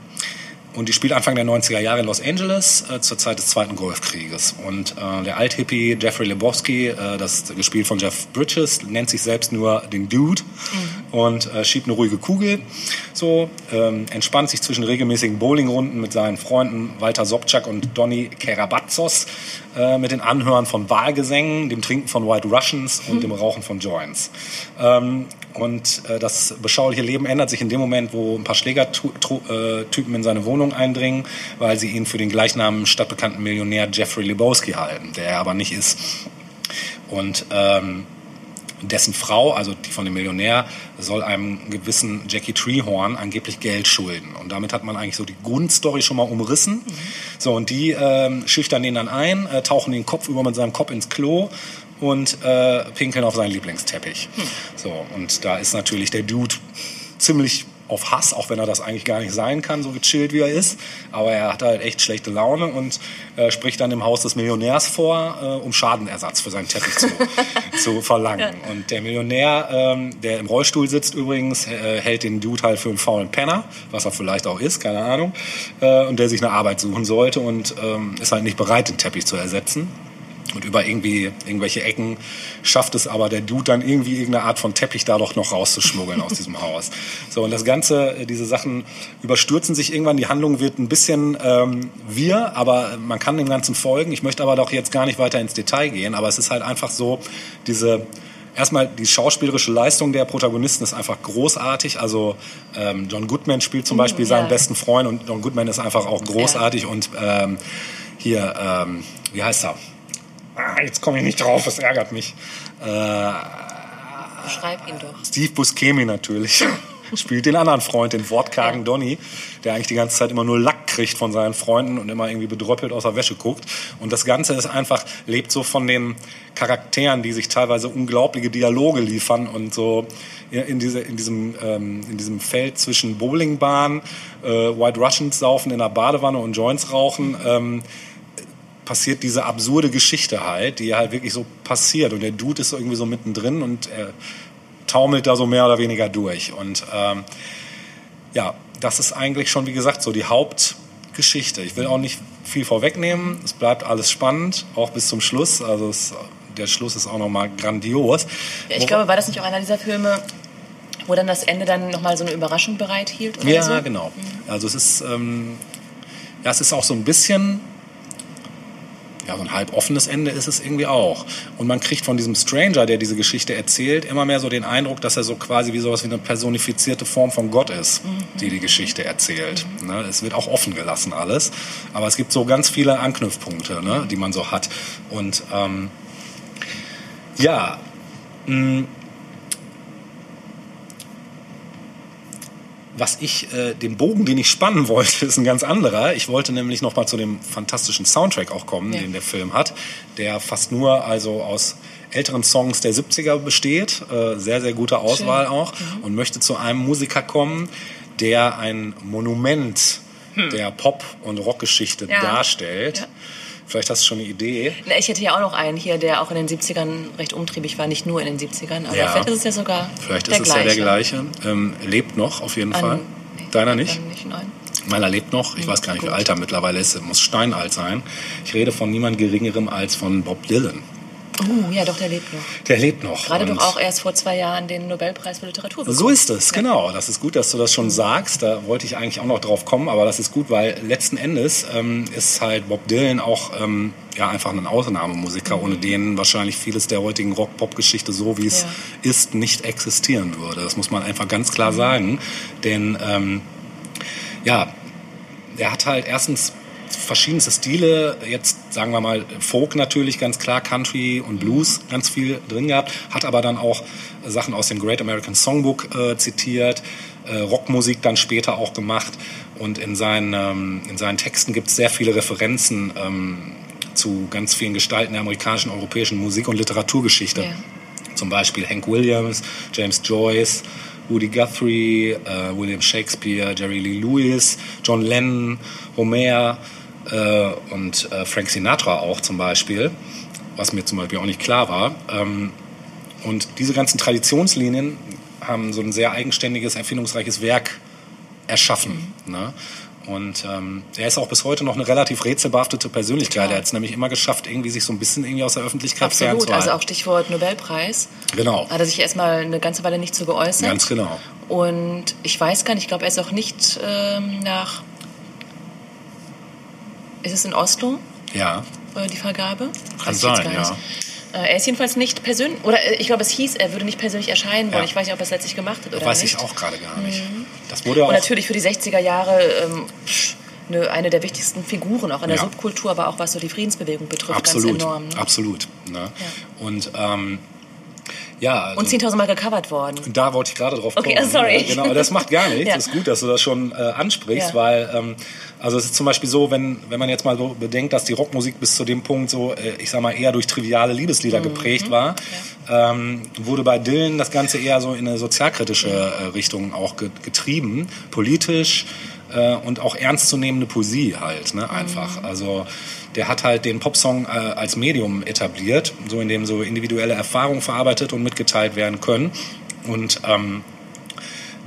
und die spielt Anfang der 90er Jahre in Los Angeles äh, zur Zeit des Zweiten Golfkrieges. Und äh, der Althippie Jeffrey Lebowski, äh, das gespielt von Jeff Bridges, nennt sich selbst nur den Dude und äh, schiebt eine ruhige Kugel. So ähm, entspannt sich zwischen regelmäßigen Bowlingrunden mit seinen Freunden Walter Sobczak und Donny Kerabatzos äh, mit den Anhören von Wahlgesängen, dem Trinken von White Russians und dem Rauchen von Joints. Ähm, und äh, das beschauliche Leben ändert sich in dem Moment, wo ein paar Schlägertypen in seine Wohnung eindringen, weil sie ihn für den gleichnamigen stadtbekannten Millionär Jeffrey Lebowski halten, der er aber nicht ist. Und ähm, dessen Frau, also die von dem Millionär, soll einem gewissen Jackie Treehorn angeblich Geld schulden. Und damit hat man eigentlich so die Grundstory schon mal umrissen. Mhm. So, und die äh, schüchtern den dann ein, äh, tauchen den Kopf über mit seinem Kopf ins Klo und äh, pinkeln auf seinen Lieblingsteppich. So, und da ist natürlich der Dude ziemlich auf Hass, auch wenn er das eigentlich gar nicht sein kann, so gechillt wie er ist. Aber er hat halt echt schlechte Laune und äh, spricht dann im Haus des Millionärs vor, äh, um Schadenersatz für seinen Teppich zu, zu verlangen. Ja. Und der Millionär, ähm, der im Rollstuhl sitzt übrigens, äh, hält den Dude halt für einen faulen Penner, was er vielleicht auch ist, keine Ahnung, äh, und der sich eine Arbeit suchen sollte und ähm, ist halt nicht bereit, den Teppich zu ersetzen. Und über irgendwie irgendwelche Ecken schafft es aber der Dude dann irgendwie irgendeine Art von Teppich da doch noch rauszuschmuggeln aus diesem Haus. So, und das Ganze, äh, diese Sachen überstürzen sich irgendwann. Die Handlung wird ein bisschen ähm, wir, aber man kann dem Ganzen folgen. Ich möchte aber doch jetzt gar nicht weiter ins Detail gehen, aber es ist halt einfach so, diese erstmal die schauspielerische Leistung der Protagonisten ist einfach großartig. Also ähm, John Goodman spielt zum mhm, Beispiel ja. seinen besten Freund und John Goodman ist einfach auch großartig ja. und ähm, hier, ähm, wie heißt er? Ah, jetzt komme ich nicht drauf, das ärgert mich. Äh, Schreib ihn doch. Steve Buscemi natürlich. spielt den anderen Freund, den wortkargen. Donny, der eigentlich die ganze Zeit immer nur Lack kriegt von seinen Freunden und immer irgendwie bedröppelt aus der Wäsche guckt. Und das Ganze ist einfach, lebt so von den Charakteren, die sich teilweise unglaubliche Dialoge liefern und so in, diese, in, diesem, ähm, in diesem Feld zwischen Bowlingbahn, äh, White Russians saufen in der Badewanne und Joints rauchen. Ähm, passiert diese absurde Geschichte halt, die halt wirklich so passiert. Und der Dude ist so irgendwie so mittendrin und er taumelt da so mehr oder weniger durch. Und ähm, ja, das ist eigentlich schon, wie gesagt, so die Hauptgeschichte. Ich will auch nicht viel vorwegnehmen. Es bleibt alles spannend, auch bis zum Schluss. Also es, der Schluss ist auch nochmal grandios. Ja, ich glaube, war das nicht auch einer dieser Filme, wo dann das Ende dann nochmal so eine Überraschung bereithielt? Oder ja, so? genau. Mhm. Also es ist, ähm, ja, es ist auch so ein bisschen ja, so ein halb offenes Ende ist es irgendwie auch. Und man kriegt von diesem Stranger, der diese Geschichte erzählt, immer mehr so den Eindruck, dass er so quasi wie sowas wie eine personifizierte Form von Gott ist, die die Geschichte erzählt. Ne? Es wird auch offen gelassen alles, aber es gibt so ganz viele Anknüpfpunkte, ne, die man so hat. Und ähm, ja, mh, was ich, äh, den Bogen, den ich spannen wollte, ist ein ganz anderer. Ich wollte nämlich noch mal zu dem fantastischen Soundtrack auch kommen, ja. den der Film hat, der fast nur also aus älteren Songs der 70er besteht, äh, sehr, sehr gute Auswahl Schön. auch, mhm. und möchte zu einem Musiker kommen, der ein Monument hm. der Pop- und Rockgeschichte ja. darstellt. Ja. Vielleicht hast du schon eine Idee. Na, ich hätte ja auch noch einen hier, der auch in den 70ern recht umtriebig war. Nicht nur in den 70ern, aber ja. vielleicht ist es ja sogar Vielleicht ist es gleiche. ja der gleiche. Ähm, lebt noch auf jeden An, Fall. Nee, Deiner nicht? nicht nein. Meiner lebt noch. Ich hm, weiß gar nicht, wie alt er mittlerweile ist. Er muss steinalt sein. Ich rede von niemand Geringerem als von Bob Dylan. Oh, ja, doch, der lebt noch. Der lebt noch. Gerade doch auch erst vor zwei Jahren den Nobelpreis für Literatur bekommen. So ist es, ja. genau. Das ist gut, dass du das schon sagst. Da wollte ich eigentlich auch noch drauf kommen, aber das ist gut, weil letzten Endes ähm, ist halt Bob Dylan auch ähm, ja, einfach ein Ausnahmemusiker, mhm. ohne den wahrscheinlich vieles der heutigen Rock-Pop-Geschichte, so wie es ja. ist, nicht existieren würde. Das muss man einfach ganz klar mhm. sagen. Denn ähm, ja, er hat halt erstens verschiedenste Stile, jetzt sagen wir mal Folk natürlich ganz klar, Country und Blues ganz viel drin gehabt, hat aber dann auch Sachen aus dem Great American Songbook äh, zitiert, äh, Rockmusik dann später auch gemacht und in seinen, ähm, in seinen Texten gibt es sehr viele Referenzen ähm, zu ganz vielen Gestalten der amerikanischen, europäischen Musik- und Literaturgeschichte. Yeah. Zum Beispiel Hank Williams, James Joyce, Woody Guthrie, äh, William Shakespeare, Jerry Lee Lewis, John Lennon, Homer, äh, und äh, Frank Sinatra auch zum Beispiel, was mir zum Beispiel auch nicht klar war. Ähm, und diese ganzen Traditionslinien haben so ein sehr eigenständiges, erfindungsreiches Werk erschaffen. Ne? Und ähm, er ist auch bis heute noch eine relativ rätselbehaftete Persönlichkeit. Total. Er hat es nämlich immer geschafft, irgendwie sich so ein bisschen irgendwie aus der Öffentlichkeit Absolut, fernzuhalten. also auch Stichwort Nobelpreis. Genau. Hat er sich erstmal eine ganze Weile nicht so geäußert. Ganz genau. Und ich weiß gar nicht, ich glaube, er ist auch nicht ähm, nach ist es in Oslo? Ja. Äh, die Vergabe? Kann sein, ja. Äh, er ist jedenfalls nicht persönlich, oder äh, ich glaube, es hieß, er würde nicht persönlich erscheinen wollen. Ja. Ich weiß nicht, ob er es letztlich gemacht hat oder weiß nicht. ich auch gerade gar nicht. Mhm. Das wurde auch Und natürlich für die 60er Jahre ähm, eine, eine der wichtigsten Figuren, auch in der ja. Subkultur, aber auch was so die Friedensbewegung betrifft, absolut, ganz enorm. Ne? Absolut. Ne? Ja. Und ähm, Ja, also Und 10.000 Mal gecovert worden. Da wollte ich gerade drauf Okay, kommen. sorry. Ja, genau, aber das macht gar nichts. Ja. Ist gut, dass du das schon äh, ansprichst, Ja. weil ähm, also es ist zum Beispiel so, wenn, wenn man jetzt mal so bedenkt, dass die Rockmusik bis zu dem Punkt so, äh, ich sag mal, eher durch triviale Liebeslieder Mhm. geprägt war, ähm, wurde bei Dylan das Ganze eher so in eine sozialkritische äh, Richtung auch ge getrieben, politisch äh, und auch ernstzunehmende Poesie halt, ne, einfach. Also der hat halt den Popsong äh, als Medium etabliert, so in dem so individuelle Erfahrungen verarbeitet und mitgeteilt werden können. Und ähm,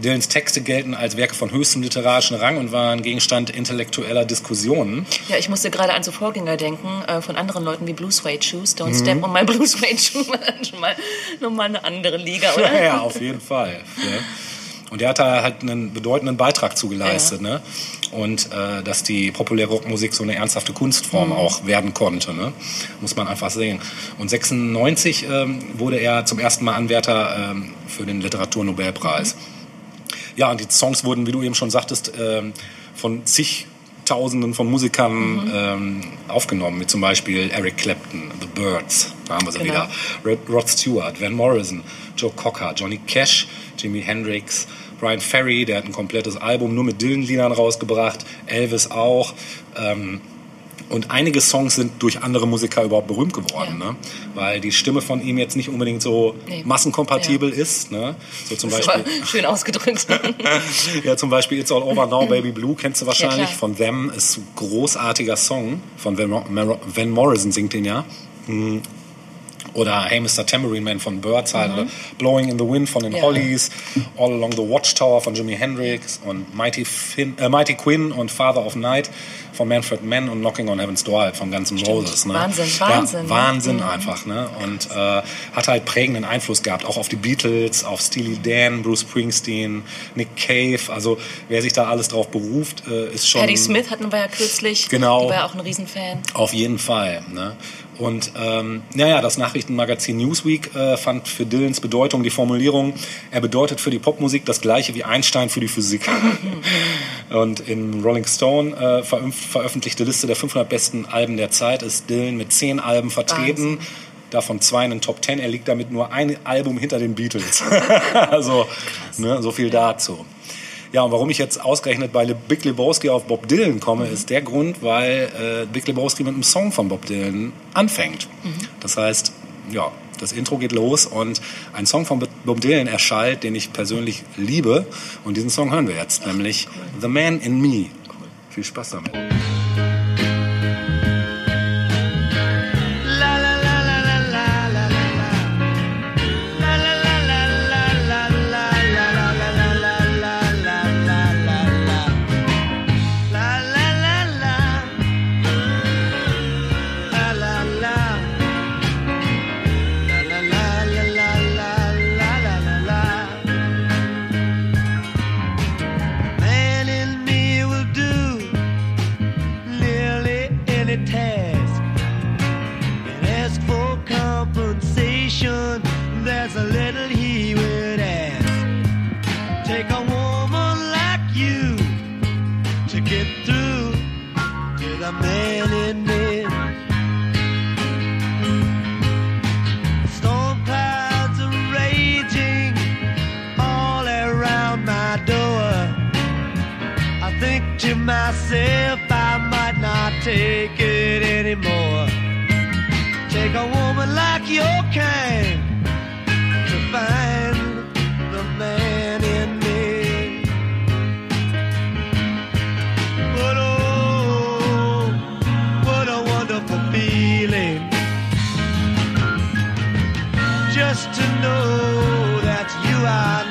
Dylans Texte gelten als Werke von höchstem literarischen Rang und waren Gegenstand intellektueller Diskussionen. Ja, ich musste gerade an so Vorgänger denken äh, von anderen Leuten wie Blue Suede Shoes. Mhm. Don't Step on My Blue Suede Shoe war dann schon mal nochmal eine andere Liga, oder? Ja, ja, auf jeden Fall. Ja. Und der hat da halt einen bedeutenden Beitrag zu geleistet. Ne? Und äh, dass die populäre Rockmusik so eine ernsthafte Kunstform auch werden konnte. Ne? Muss man einfach sehen. Und 96 ähm, wurde er zum ersten Mal Anwärter ähm, für den Literaturnobelpreis. Ja, und die Songs wurden, wie du eben schon sagtest, ähm, von zigtausenden von Musikern ähm, aufgenommen, wie zum Beispiel Eric Clapton, The Birds, da haben wir sie Genau. wieder, Rod, Rod Stewart, Van Morrison, Joe Cocker, Johnny Cash, Jimi Hendrix, Brian Ferry, der hat ein komplettes Album nur mit Dylan-Liedern rausgebracht, Elvis auch. Ähm, und einige Songs sind durch andere Musiker überhaupt berühmt geworden, Ja. ne? weil die Stimme von ihm jetzt nicht unbedingt so Nee. massenkompatibel ist. Ne? So zum Beispiel schön ausgedrückt. ja, zum Beispiel It's All Over Now, Baby Blue, kennst du wahrscheinlich klar. von Them, ist ein großartiger Song. Von Van, Morrison singt den ja. Oder Hey Mr. Tambourine Man von Birds halt. Oder Blowing in the Wind von den Ja. Hollies. All Along the Watchtower von Jimi Hendrix. Und Mighty, Finn, äh, Mighty Quinn und Father of Night von Manfred Mann und Knocking on Heaven's Door halt von Guns N' Roses. Ne? Wahnsinn, Wahnsinn, Ja, ne? Wahnsinn einfach. Ne? Und äh, hat halt prägenden Einfluss gehabt, auch auf die Beatles, auf Steely Dan, Bruce Springsteen, Nick Cave. Also wer sich da alles drauf beruft, äh, ist schon... Patti Smith hatten wir ja kürzlich. Genau. Die war ja auch ein Riesenfan. Auf jeden Fall. Ne? Und ähm, naja, das Nachrichtenmagazin Newsweek äh, fand für Dylans Bedeutung die Formulierung, er bedeutet für die Popmusik das gleiche wie Einstein für die Physik. Und in Rolling Stone äh, veröf veröffentlichte Liste der 500 besten Alben der Zeit ist Dylan mit zehn Alben vertreten. Davon zwei in den Top Ten. Er liegt damit nur ein Album hinter den Beatles. also, ne, so viel dazu. Ja, und warum ich jetzt ausgerechnet bei Le Big Lebowski auf Bob Dylan komme, ist der Grund, weil äh, Big Lebowski mit einem Song von Bob Dylan anfängt. Das heißt, ja, das Intro geht los und ein Song von Bob Dylan erschallt, den ich persönlich liebe. Und diesen Song hören wir jetzt, nämlich The Man in Me. Viel Spaß damit. Myself, I might not take it anymore. Take a woman like your kind to find the man in me. But oh, what a wonderful feeling just to know that you are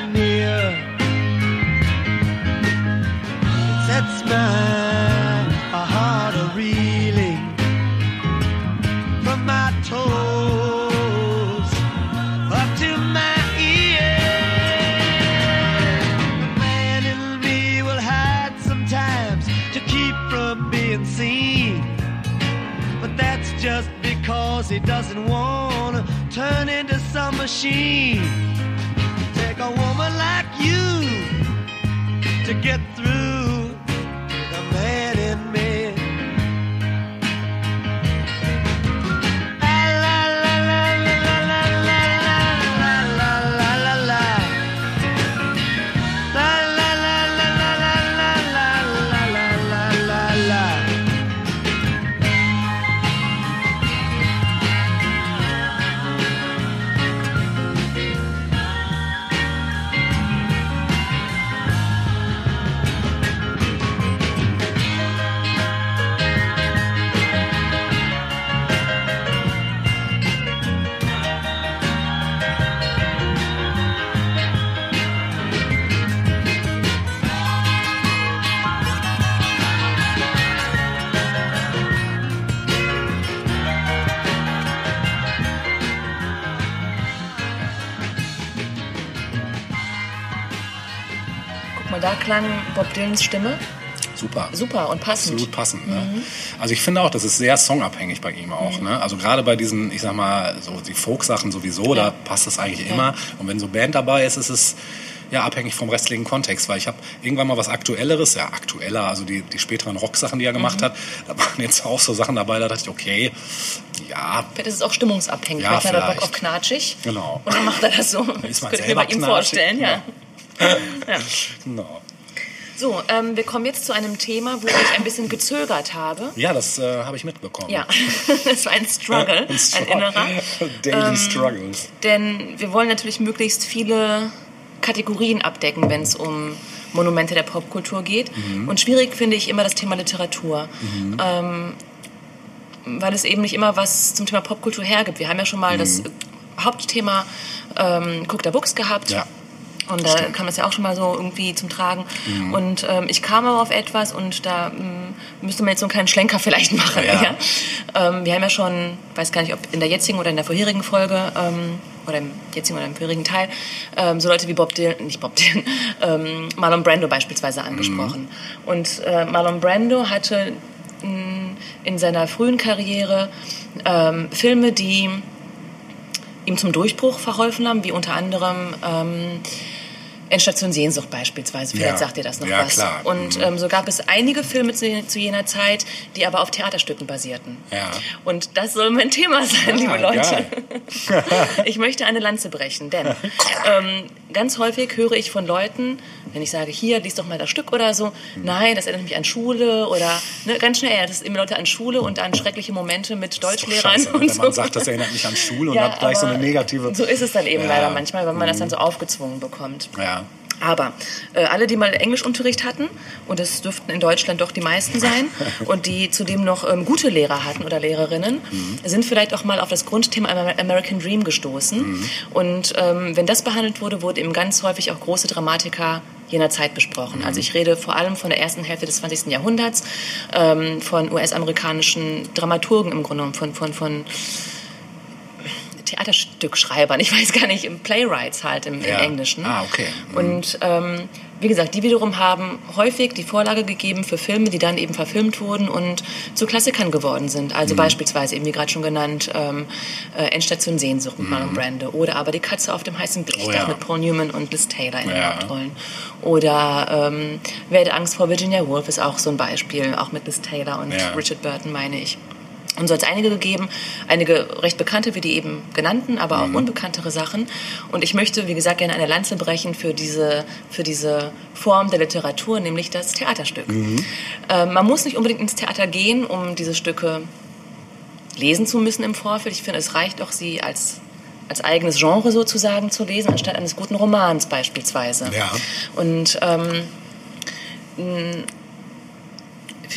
惜。Klang Bob Dylans Stimme Super. super und passend. Absolut passend. Ne? Also ich finde auch, das ist sehr songabhängig bei ihm auch. Ne? Also gerade bei diesen, ich sag mal, so die Folk-Sachen sowieso, Ja. da passt das eigentlich immer. Und wenn so Band dabei ist, ist es ja abhängig vom restlichen Kontext, weil ich habe irgendwann mal was Aktuelleres, ja aktueller, also die, die späteren Rocksachen, die er gemacht Mhm. hat, da waren jetzt auch so Sachen dabei, da dachte ich, okay, ja, Vielleicht ist es auch stimmungsabhängig. Ja, Manchmal hat er Bock vielleicht. auf knatschig. Genau. Und dann macht er das so. ist Das man könnte ich mir bei ihm knatschig, vorstellen, ja. ja. genau. So, ähm, wir kommen jetzt zu einem Thema, wo ich ein bisschen gezögert habe. Ja, das äh, habe ich mitbekommen. Ja, das war ein Struggle, ein, Struggle. innerer. Daily Ähm, Struggles. Denn wir wollen natürlich möglichst viele Kategorien abdecken, wenn es um Monumente der Popkultur geht. Mhm. Und schwierig finde ich immer das Thema Literatur. Ähm, weil es eben nicht immer was zum Thema Popkultur hergibt. Wir haben ja schon mal das Hauptthema ähm, Cook the Books gehabt. Ja. Und da kam das ja auch schon mal so irgendwie zum Tragen. Und ähm, ich kam aber auf etwas und da ähm, müsste man jetzt so einen kleinen Schlenker vielleicht machen. Ja. Ja. Ähm, wir haben ja schon, weiß gar nicht, ob in der jetzigen oder in der vorherigen Folge ähm, oder im jetzigen oder im vorherigen Teil, ähm, so Leute wie Bob Dylan, nicht Bob Dylan, ähm, Marlon Brando beispielsweise angesprochen. Und äh, Marlon Brando hatte mh, in seiner frühen Karriere Filme, die ihm zum Durchbruch verholfen haben, wie unter anderem ähm, Endstation Sehnsucht beispielsweise. Vielleicht Ja. sagt ihr das noch Ja, was. klar. Und Mhm. ähm, so gab es einige Filme zu, zu jener Zeit, die aber auf Theaterstücken basierten. Ja. Und das soll mein Thema sein, liebe Leute. Ich möchte eine Lanze brechen, denn ähm, ganz häufig höre ich von Leuten, wenn ich sage, hier, lies doch mal das Stück oder so, nein, das erinnert mich an Schule oder ne, ganz schnell erinnert es immer Leute an Schule und an schreckliche Momente mit Deutschlehrern Scheiße, und wenn so. man sagt, das erinnert mich an Schule und Ja, hat gleich so eine negative... So ist es dann eben Ja. leider manchmal, wenn man das dann so aufgezwungen bekommt. Ja. Aber äh, alle, die mal Englischunterricht hatten, und das dürften in Deutschland doch die meisten sein, und die zudem noch ähm, gute Lehrer hatten oder Lehrerinnen, sind vielleicht auch mal auf das Grundthema Amer- American Dream gestoßen. Und ähm, wenn das behandelt wurde, wurde eben ganz häufig auch große Dramatiker jener Zeit besprochen. Also ich rede vor allem von der ersten Hälfte des 20. Jahrhunderts, ähm, von US-amerikanischen Dramaturgen im Grunde genommen, von, von, von Theaterstückschreibern, ich weiß gar nicht, im Playwrights halt im, Ja. im Englischen. Ah, okay. Mhm. Und ähm, wie gesagt, die wiederum haben häufig die Vorlage gegeben für Filme, die dann eben verfilmt wurden und zu Klassikern geworden sind. Mhm. Also beispielsweise eben wie gerade schon genannt ähm, äh, Endstation Sehnsucht mit Marlon Brando oder aber Die Katze auf dem heißen Gelichtdach Mhm. Oh ja. mit Paul Newman und Liz Taylor in den Ja. Hauptrollen. Oder ähm, Wer hätte Angst vor Virginia Woolf ist auch so ein Beispiel, auch mit Liz Taylor und. Richard Burton meine ich. Und so hat es einige gegeben, einige recht bekannte, wie die eben genannten, aber auch unbekanntere Sachen. Und ich möchte, wie gesagt, gerne eine Lanze brechen für diese, für diese Form der Literatur, nämlich das Theaterstück. Ähm, man muss nicht unbedingt ins Theater gehen, um diese Stücke lesen zu müssen im Vorfeld. Ich finde, es reicht auch, sie als, als eigenes Genre sozusagen zu lesen, anstatt eines guten Romans beispielsweise. Ja. Und ähm,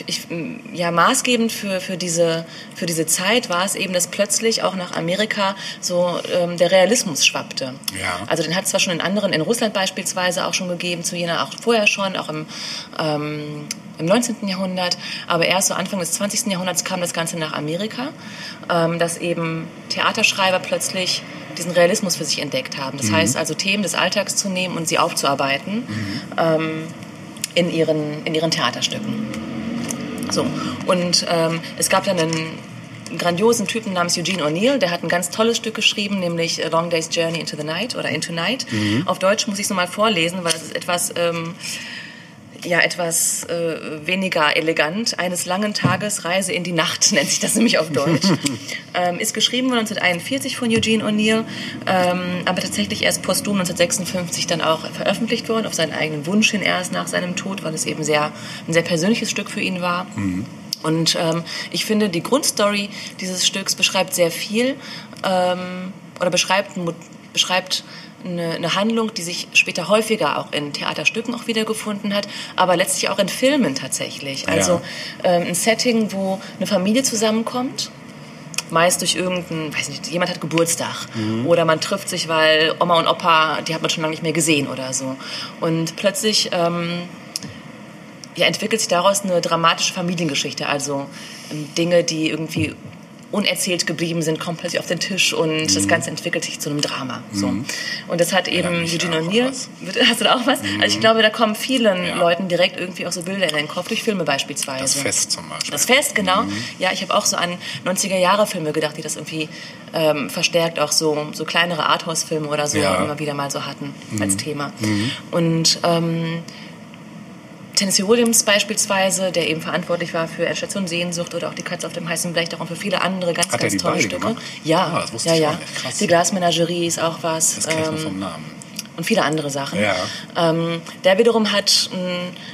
ich, ja, maßgebend für, für, diese, für diese Zeit war es eben, dass plötzlich auch nach Amerika so ähm, der Realismus schwappte. Ja. Also den hat es zwar schon in anderen, in Russland beispielsweise auch schon gegeben, zu jener auch vorher schon, auch im, ähm, im 19. Jahrhundert, aber erst so Anfang des 20. Jahrhunderts kam das Ganze nach Amerika, ähm, dass eben Theaterschreiber plötzlich diesen Realismus für sich entdeckt haben. Das heißt also Themen des Alltags zu nehmen und sie aufzuarbeiten ähm, in, ihren, in ihren Theaterstücken. So, und ähm, es gab dann einen grandiosen Typen namens Eugene O'Neill, der hat ein ganz tolles Stück geschrieben, nämlich A Long Day's Journey into the Night oder Into Night. Auf Deutsch muss ich es nochmal vorlesen, weil das ist etwas, ähm, ja, etwas äh, weniger elegant. Eines langen Tages Reise in die Nacht nennt sich das nämlich auf Deutsch. ähm, ist geschrieben worden 1941 von Eugene O'Neill, ähm, aber tatsächlich erst posthum 1956 dann auch veröffentlicht worden, auf seinen eigenen Wunsch hin erst nach seinem Tod, weil es eben sehr, ein sehr persönliches Stück für ihn war. Und ähm, ich finde, die Grundstory dieses Stücks beschreibt sehr viel ähm, oder beschreibt, beschreibt eine, eine Handlung, die sich später häufiger auch in Theaterstücken auch wiedergefunden hat, aber letztlich auch in Filmen tatsächlich. Also ähm, ein Setting, wo eine Familie zusammenkommt, meist durch irgendein, weiß nicht, jemand hat Geburtstag oder man trifft sich, weil Oma und Opa, die hat man schon lange nicht mehr gesehen oder so. Und plötzlich ähm, ja, entwickelt sich daraus eine dramatische Familiengeschichte, also ähm, Dinge, die irgendwie unerzählt geblieben sind, kommt plötzlich auf den Tisch und das Ganze entwickelt sich zu einem Drama. So. Und das hat eben ich Eugene O'Neill. Hast du da auch was? Also ich glaube, da kommen vielen Ja. Leuten direkt irgendwie auch so Bilder in den Kopf, durch Filme beispielsweise. Das Fest zum Beispiel. Das Fest, genau. Ja, ich habe auch so an 90er-Jahre-Filme gedacht, die das irgendwie ähm, verstärkt auch so, so kleinere Arthouse-Filme oder so Ja. immer wieder mal so hatten als Thema. Und ähm, Tennessee Williams beispielsweise, der eben verantwortlich war für Endstation Sehnsucht oder auch die Katze auf dem heißen Blech, auch für viele andere ganz, Hat ganz die tolle beide Stücke. gemacht? Ja, Ah, das wusste ja, ich ja. Krass. Die Glasmenagerie ist auch was. Das nur ähm, vom Namen. und viele andere Sachen. Ja. Ähm, der wiederum hat mh,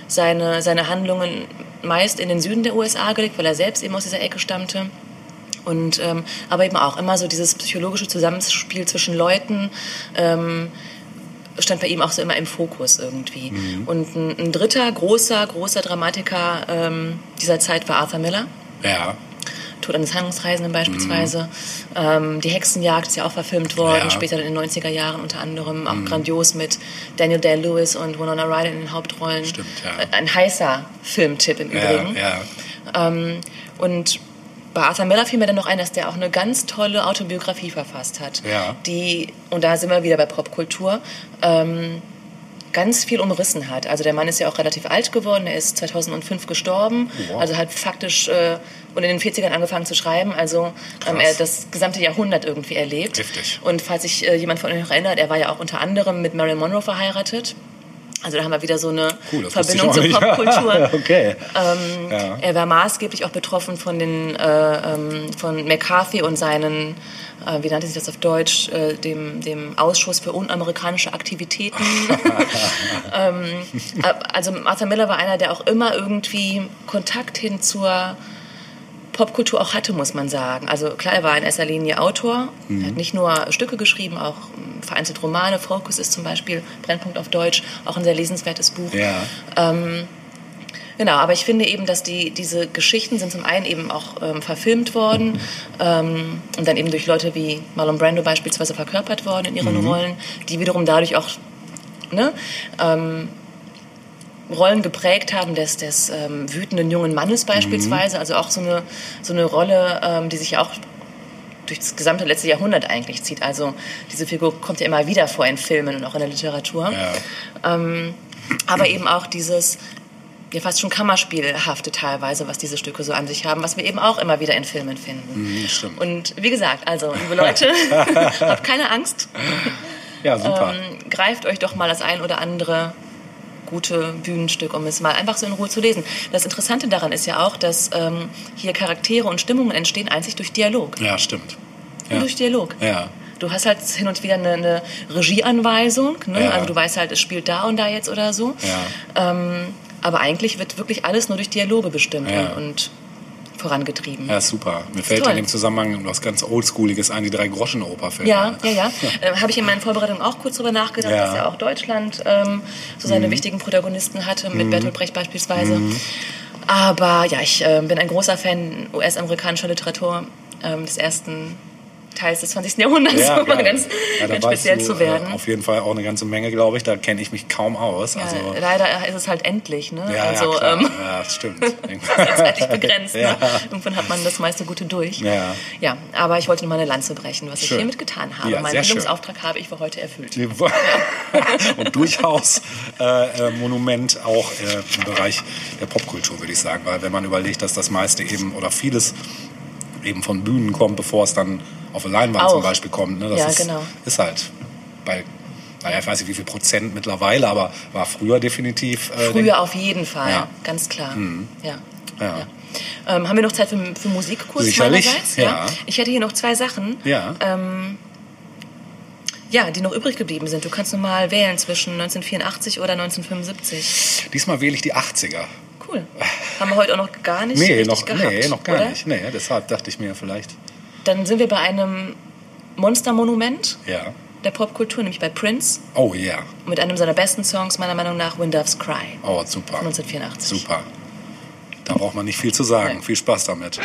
seine, seine Handlungen meist in den Süden der USA gelegt, weil er selbst eben aus dieser Ecke stammte. Und, ähm, aber eben auch immer so dieses psychologische Zusammenspiel zwischen Leuten ähm, stand bei ihm auch so immer im Fokus irgendwie. Mhm. Und ein, ein dritter großer, großer Dramatiker ähm, dieser Zeit war Arthur Miller. Ja. Tod eines Handlungsreisenden beispielsweise. Ähm, die Hexenjagd ist ja auch verfilmt worden, Mhm. Ja. später in den 90er Jahren unter anderem. Auch grandios mit Daniel Day-Lewis und Winona Ryder in den Hauptrollen. Stimmt, ja. Ein heißer Filmtipp im Ja, Übrigen. ja. Ähm, und bei Arthur Miller fiel mir dann noch ein, dass der auch eine ganz tolle Autobiografie verfasst hat. Ja. Die, und da sind wir wieder bei Popkultur, ähm, ganz viel umrissen hat. Also der Mann ist ja auch relativ alt geworden, er ist 2005 gestorben, Wow. also hat faktisch äh, und in den 40ern angefangen zu schreiben, also ähm, er das gesamte Jahrhundert irgendwie erlebt. Heftig. Und falls sich äh, jemand von euch noch erinnert, er war ja auch unter anderem mit Marilyn Monroe verheiratet. Also da haben wir wieder so eine Cool, Verbindung zur. Popkultur. okay. Ähm, Ja. Er war maßgeblich auch betroffen von den äh, ähm, von McCarthy und seinen äh, wie nannte sich das auf Deutsch, äh, dem, dem Ausschuss für unamerikanische Aktivitäten. ähm, äh, also Arthur Miller war einer, der auch immer irgendwie Kontakt hin zur Popkultur auch hatte, muss man sagen. Also klar, er war in erster Linie Autor. Er hat nicht nur Stücke geschrieben, auch ähm, vereinzelt Romane. Focus ist zum Beispiel, Brennpunkt auf Deutsch, auch ein sehr lesenswertes Buch. Ja. Genau, aber ich finde eben, dass die, diese Geschichten sind zum einen eben auch ähm, verfilmt worden ähm, und dann eben durch Leute wie Marlon Brando beispielsweise verkörpert worden in ihren Rollen, die wiederum dadurch auch ne, ähm, Rollen geprägt haben des, des ähm, wütenden jungen Mannes beispielsweise, also auch so eine, so eine Rolle, ähm, die sich ja auch durch das gesamte letzte Jahrhundert eigentlich zieht. Also diese Figur kommt ja immer wieder vor in Filmen und auch in der Literatur. Ja. Ähm, aber eben auch dieses ja fast schon Kammerspielhafte teilweise, was diese Stücke so an sich haben, was wir eben auch immer wieder in Filmen finden. Mhm, stimmt. Und wie gesagt, also liebe Leute, habt keine Angst, Ja, super. ähm, greift euch doch mal das ein oder andere gute Bühnenstück, um es mal einfach so in Ruhe zu lesen. Das Interessante daran ist ja auch, dass ähm, hier Charaktere und Stimmungen entstehen einzig durch Dialog. ja, stimmt. Ja. durch Dialog. Ja. Du hast halt hin und wieder eine, eine Regieanweisung, ne? Ja. also du weißt halt, es spielt da und da jetzt oder so. Ja. Ähm, aber eigentlich wird wirklich alles nur durch Dialoge bestimmt Ja. und, und vorangetrieben. Ja, super. Mir fällt toll. in dem Zusammenhang was ganz Oldschooliges ein, die Drei-Groschen-Oper-Filme. Ja, ja, ja. Äh, Habe ich in meinen Vorbereitungen auch kurz drüber nachgedacht, Ja. dass ja auch Deutschland ähm, so Mhm. seine wichtigen Protagonisten hatte, mit Bertolt Brecht beispielsweise. Aber ja, ich äh, bin ein großer Fan US-amerikanischer Literatur ähm, des ersten Teils des 20. Jahrhunderts, Ja, um mal ganz, ja, ganz speziell du, zu werden. Äh, auf jeden Fall auch eine ganze Menge, glaube ich. Da kenne ich mich kaum aus. ja, Also, leider ist es halt endlich, ne? ja, also ja, klar. ähm, ja, das stimmt. zeitlich begrenzt. Ne? Irgendwann hat man das meiste Gute durch. Ja. ja, aber ich wollte nur mal eine Lanze brechen, was ich Schön. hiermit getan habe. Meinen. Bildungsauftrag habe ich für heute erfüllt. Und durchaus äh, äh, Monument auch äh, im Bereich der Popkultur, würde ich sagen. Weil wenn man überlegt, dass das meiste eben oder vieles eben von Bühnen kommt, bevor es dann auf eine Leinwand Auch. zum Beispiel kommt. Ne? Das Ja, ist, genau. ist halt bei, naja, ich weiß nicht wie viel Prozent mittlerweile, aber war früher definitiv. Äh, Früher auf jeden Fall, Ja. ganz klar. Ja. Ja. Ja. Ähm, haben wir noch Zeit für, für Musik kurz Sicherlich, meinerseits? ja. Ich hätte hier noch zwei Sachen. Ja. Ähm, ja, die noch übrig geblieben sind. Du kannst nur mal wählen zwischen 1984 oder 1975. Diesmal wähle ich die 80er. Cool. Haben wir heute auch noch gar nicht Nee, richtig noch, gehabt, nee, noch gar oder? nicht. Nee, deshalb dachte ich mir vielleicht. Dann sind wir bei einem Monstermonument Ja. der Popkultur, nämlich bei Prince, Oh ja. mit einem seiner besten Songs, meiner Meinung nach, When Doves Cry, Oh, super. 1984. Super. Da braucht man nicht viel zu sagen. Nee. Viel Spaß damit.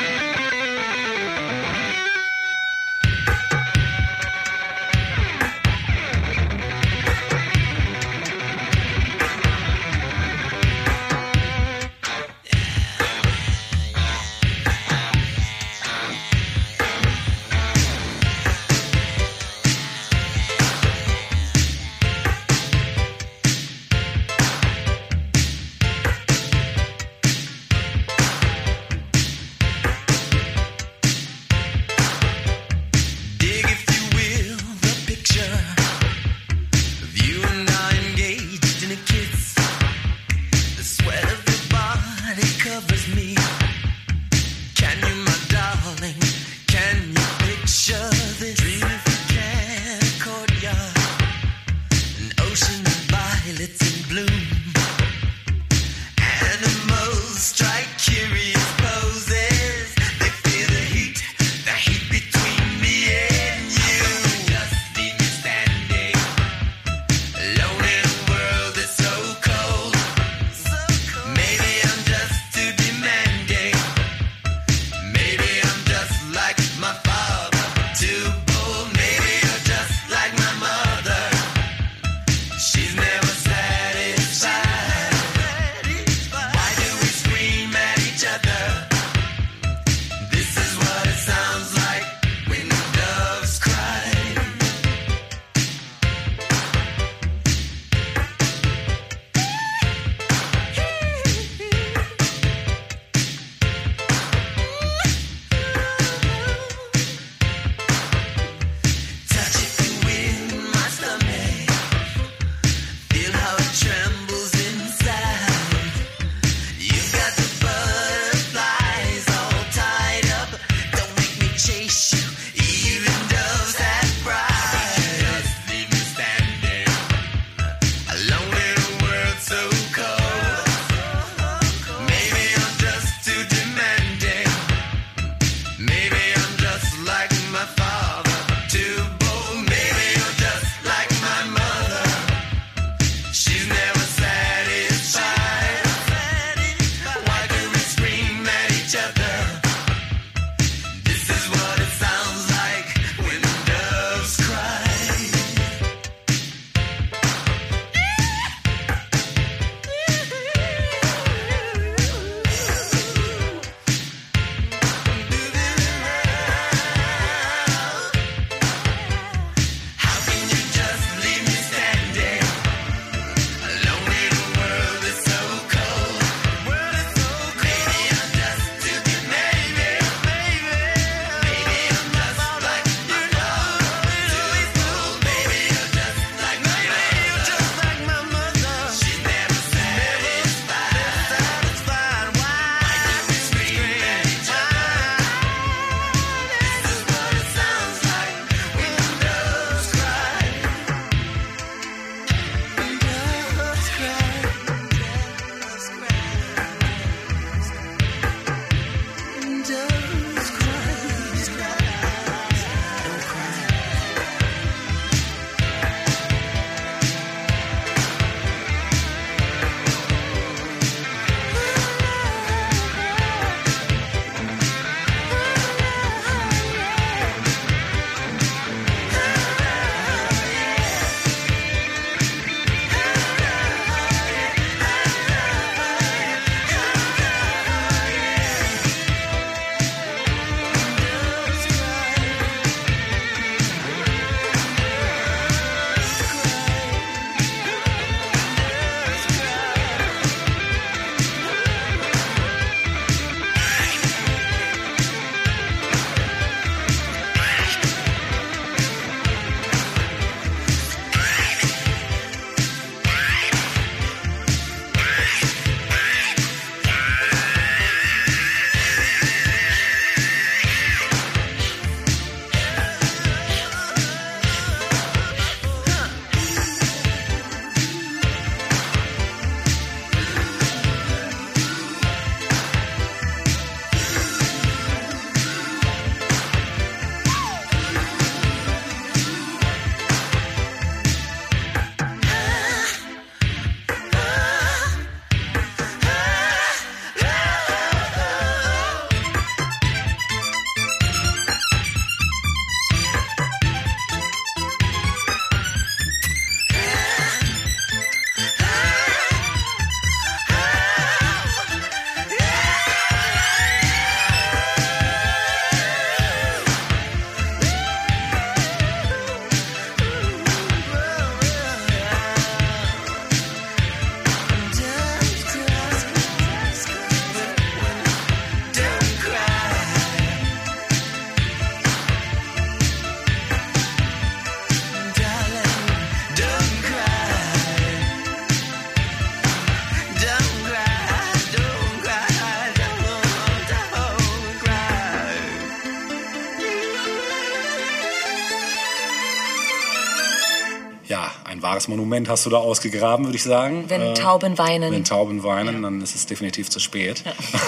Monument hast du da ausgegraben, würde ich sagen. Wenn Äh, Tauben weinen. Wenn Tauben weinen, dann ist es definitiv zu spät.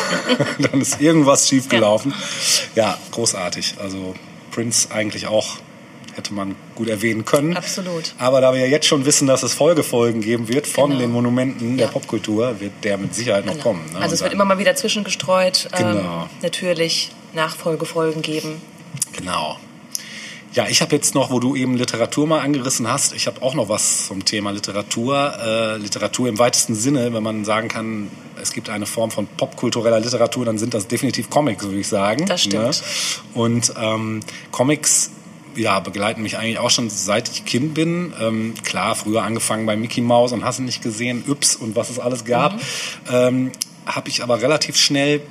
dann ist irgendwas schiefgelaufen. Ja. großartig. Also Prince eigentlich auch hätte man gut erwähnen können. Absolut. Aber da wir ja jetzt schon wissen, dass es Folgefolgen geben wird von Genau. den Monumenten der Ja. Popkultur, wird der mit Sicherheit noch Genau. kommen. Ne? Also es Und wird dann- immer mal wieder zwischengestreut. Ähm, Genau. natürlich Nachfolgefolgen geben. Genau. Ja, ich habe jetzt noch, wo du eben Literatur mal angerissen hast, ich habe auch noch was zum Thema Literatur. Äh, Literatur im weitesten Sinne, wenn man sagen kann, es gibt eine Form von popkultureller Literatur, dann sind das definitiv Comics, würde ich sagen. Das stimmt. Ne? Und ähm, Comics ja, begleiten mich eigentlich auch schon seit ich Kind bin. Ähm, klar, früher angefangen bei Mickey Mouse und hast du nicht gesehen, Yps und was es alles gab. Ähm, habe ich aber relativ schnell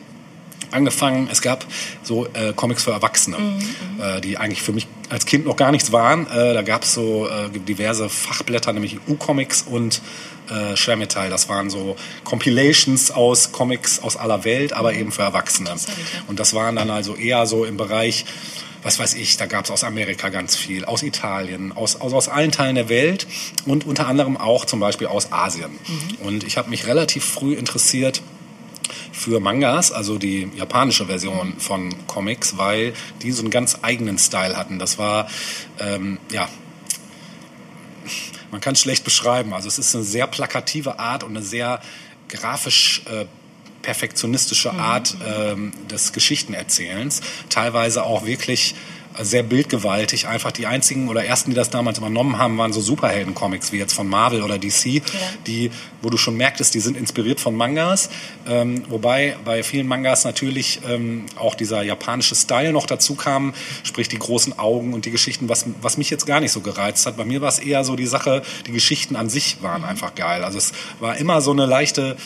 angefangen, es gab so äh, Comics für Erwachsene, äh, die eigentlich für mich als Kind noch gar nichts waren. Äh, da gab es so äh, diverse Fachblätter, nämlich U-Comics und äh, Schwermetall. Das waren so Compilations aus Comics aus aller Welt, aber eben für Erwachsene. Und das waren dann also eher so im Bereich, was weiß ich, da gab es aus Amerika ganz viel, aus Italien, aus, aus, aus allen Teilen der Welt und unter anderem auch zum Beispiel aus Asien. Und ich habe mich relativ früh interessiert für Mangas, also die japanische Version von Comics, weil die so einen ganz eigenen Style hatten. Das war, ähm, ja, man kann es schlecht beschreiben. Also es ist eine sehr plakative Art und eine sehr grafisch äh, perfektionistische Art ähm, des Geschichtenerzählens. Teilweise auch wirklich sehr bildgewaltig. Einfach die einzigen oder ersten, die das damals übernommen haben, waren so Superhelden-Comics wie jetzt von Marvel oder DC, die, wo du schon merktest, die sind inspiriert von Mangas. Ähm, wobei bei vielen Mangas natürlich ähm, auch dieser japanische Style noch dazu kam, sprich die großen Augen und die Geschichten, was, was mich jetzt gar nicht so gereizt hat. Bei mir war es eher so die Sache, die Geschichten an sich waren einfach geil. Also es war immer so eine leichte,